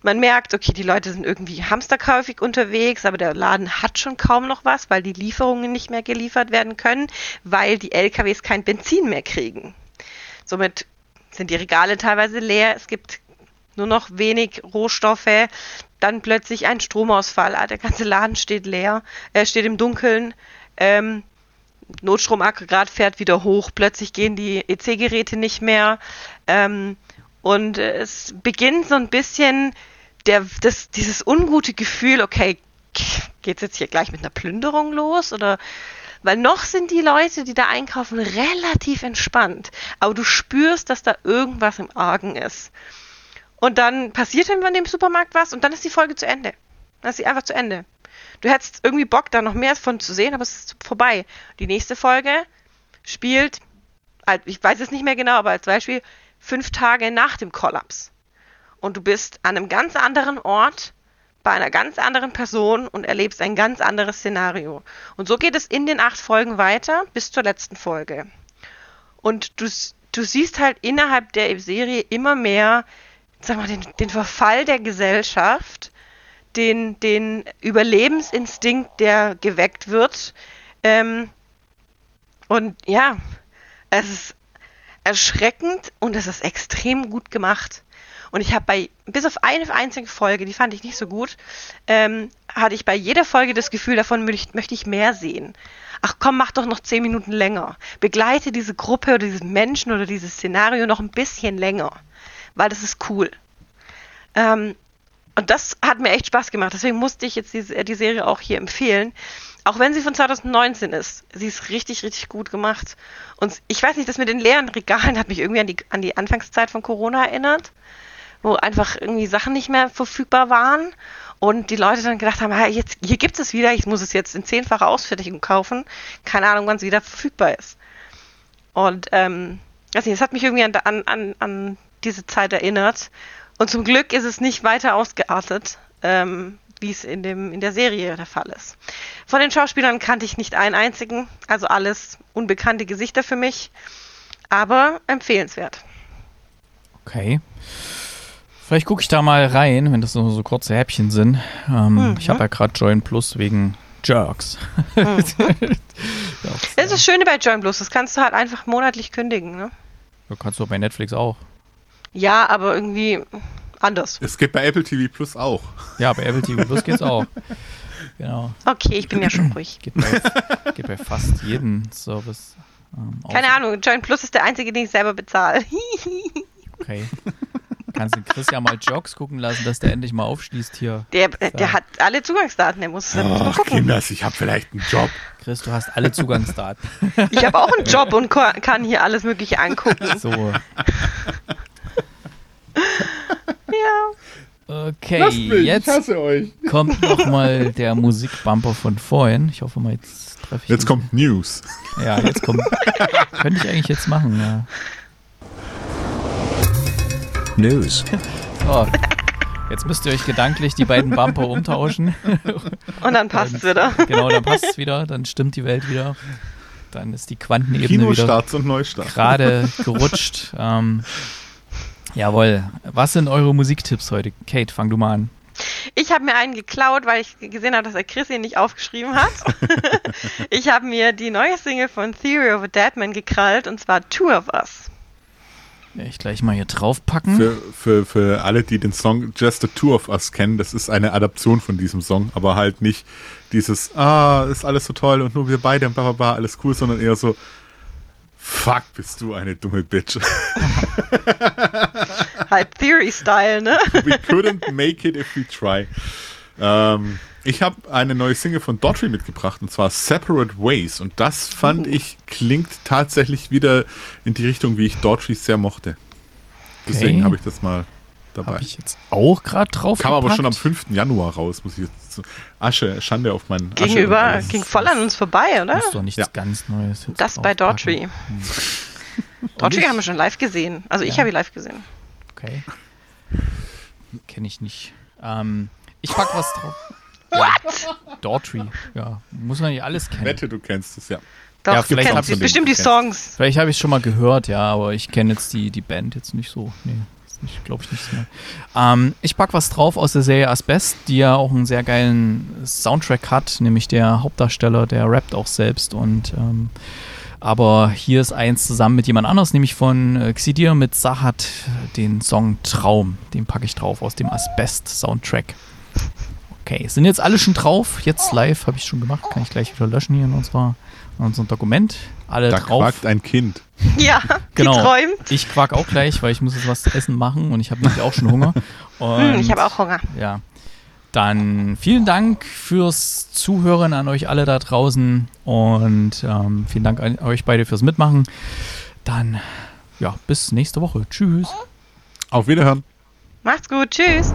man merkt, okay, die Leute sind irgendwie hamsterkäufig unterwegs, aber der Laden hat schon kaum noch was, weil die Lieferungen nicht mehr geliefert werden können, weil die LKWs kein Benzin mehr kriegen. Somit sind die Regale teilweise leer, es gibt nur noch wenig Rohstoffe, dann plötzlich ein Stromausfall, ah, der ganze Laden steht leer, äh, steht im Dunkeln, ähm, Notstromaggregat fährt wieder hoch, plötzlich gehen die EC-Geräte nicht mehr ähm, und es beginnt so ein bisschen der, das, dieses ungute Gefühl, okay, geht's jetzt hier gleich mit einer Plünderung los oder weil noch sind die Leute, die da einkaufen, relativ entspannt, aber du spürst, dass da irgendwas im Argen ist. Und dann passiert irgendwann im Supermarkt was und dann ist die Folge zu Ende. Dann ist sie einfach zu Ende. Du hättest irgendwie Bock, da noch mehr von zu sehen, aber es ist vorbei. Die nächste Folge spielt, ich weiß es nicht mehr genau, aber als Beispiel, fünf Tage nach dem Kollaps. Und du bist an einem ganz anderen Ort, bei einer ganz anderen Person und erlebst ein ganz anderes Szenario. Und so geht es in den acht Folgen weiter bis zur letzten Folge. Und du, du siehst halt innerhalb der Serie immer mehr, sag mal, den, den Verfall der Gesellschaft, den, den Überlebensinstinkt, der geweckt wird. Ähm, und ja, es ist erschreckend und es ist extrem gut gemacht. Und ich habe bei, bis auf eine einzige Folge, die fand ich nicht so gut, ähm, hatte ich bei jeder Folge das Gefühl, davon möchte ich, mehr sehen. Ach komm, mach doch noch zehn Minuten länger. Begleite diese Gruppe oder diesen Menschen oder dieses Szenario noch ein bisschen länger. Weil das ist cool. Ähm, und das hat mir echt Spaß gemacht. Deswegen musste ich jetzt die, die Serie auch hier empfehlen. auch wenn sie von 2019 ist, sie ist richtig, richtig gut gemacht. Und ich weiß nicht, das mit den leeren Regalen hat mich irgendwie an die, an die Anfangszeit von Corona erinnert, wo einfach irgendwie Sachen nicht mehr verfügbar waren und die Leute dann gedacht haben, jetzt, hier gibt es wieder, ich muss es jetzt in zehnfacher Ausfertigung kaufen. Keine Ahnung, wann es wieder verfügbar ist. Und ähm, also es hat mich irgendwie an, an, an, an diese Zeit erinnert. Und zum Glück ist es nicht weiter ausgeartet, ähm, wie es in, dem, in der Serie der Fall ist. Von den Schauspielern kannte ich nicht einen einzigen, also alles unbekannte Gesichter für mich, aber empfehlenswert. Okay. Vielleicht gucke ich da mal rein, wenn das nur so kurze Häppchen sind. Ähm, Mhm. Ich habe ja gerade Join Plus wegen Jerks. Mhm. [laughs] Das ist das Schöne bei Join Plus, das kannst du halt einfach monatlich kündigen. Ne? Du kannst du bei Netflix auch. Ja, aber irgendwie anders. Es geht bei Apple TV Plus auch. Ja, bei Apple TV Plus geht's auch. [laughs] Genau. Okay, ich bin ja schon ruhig. Geht bei, geht bei fast jedem Service. Ähm, Keine Ahnung, Join Plus ist der einzige, den ich selber bezahle. [laughs] Okay. Kannst den Chris ja mal Jogs gucken lassen, dass der endlich mal aufschließt hier. Der, der hat alle Zugangsdaten, der muss, der muss Ach, gucken. Kinders, ich habe vielleicht einen Job. Chris, du hast alle Zugangsdaten. Ich habe auch einen Job und kann hier alles Mögliche angucken. So, [laughs] Ja. okay. Mich, Jetzt kommt nochmal der Musikbumper von vorhin. Ich hoffe mal, jetzt treffe ich Jetzt ihn. kommt News. Ja, jetzt kommt. könnte ich eigentlich jetzt machen, ja. News. So. [laughs] Jetzt müsst ihr euch gedanklich die beiden Bumper umtauschen. Und dann passt es wieder. Genau, dann passt es wieder, dann stimmt die Welt wieder. Dann ist die Quantenebene wieder Kinostarts und Neustarts. gerade gerutscht. Ähm, jawohl. Was sind eure Musiktipps heute? Kate, fang du mal an. Ich habe mir einen geklaut, weil ich gesehen habe, dass der Chris ihn nicht aufgeschrieben hat. [laughs] ich habe mir die neue Single von Theory of a Deadman gekrallt und zwar Two of Us. Ich gleich mal hier draufpacken. Für, für, für alle, die den Song Just the Two of Us kennen, das ist eine Adaption von diesem Song, aber halt nicht dieses, ah, ist alles so toll und nur wir beide und bla bla bla, alles cool, sondern eher so, fuck, bist du eine dumme Bitch. Halt Theory-Style, ne? We couldn't make it if we try. Ähm, ich habe eine neue Single von Daughtry mitgebracht und zwar Separate Ways und das fand ich klingt tatsächlich wieder in die Richtung, wie ich Daughtry sehr mochte. Deswegen Okay. habe ich das mal dabei. Habe ich jetzt auch gerade drauf Kam aber schon am gepackt. 5. Januar raus, muss ich jetzt. Asche, Schande auf meinen Gegenüber, ging voll an uns vorbei, oder? Ist doch nichts Ja. ganz Neues. jetzt Das bei. Daughtry. [laughs] Daughtry ich? haben wir schon live gesehen. Also ich Ja. habe ihn live gesehen. Okay. Kenne ich nicht. Ähm, ich pack was drauf. [laughs] What? Daughtry. Ja, muss man nicht alles kennen. Wette, du kennst es, ja. Doch, Ja, du vielleicht kennst bestimmt die. Songs. Vielleicht habe ich schon mal gehört, ja, aber ich kenne jetzt die, die Band jetzt nicht so. Nee, glaube ich, nicht so. Ähm, ich pack was drauf aus der Serie Asbest, die ja auch einen sehr geilen Soundtrack hat, nämlich der Hauptdarsteller, der rappt auch selbst und ähm, aber hier ist eins zusammen mit jemand anderes, nämlich von äh, Xidir mit Sahat, den Song Traum. Den packe ich drauf aus dem Asbest-Soundtrack. Okay, sind jetzt alle schon drauf? Jetzt live habe ich schon gemacht. Kann ich gleich wieder löschen hier in, unserer, in unserem Dokument. Alle Da drauf. quakt ein Kind. [laughs] Ja, Genau. die träumt. Ich quack auch gleich, weil ich muss jetzt was zu essen machen und ich habe nämlich auch schon Hunger. Und, [laughs] Hm, ich habe auch Hunger. Ja. Dann vielen Dank fürs Zuhören an euch alle da draußen und ähm, vielen Dank an euch beide fürs Mitmachen. Dann, ja, bis nächste Woche. Tschüss. Auf Wiederhören. Macht's gut. Tschüss.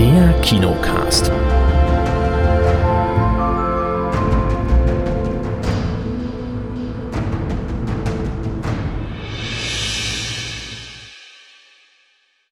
Der Kinocast.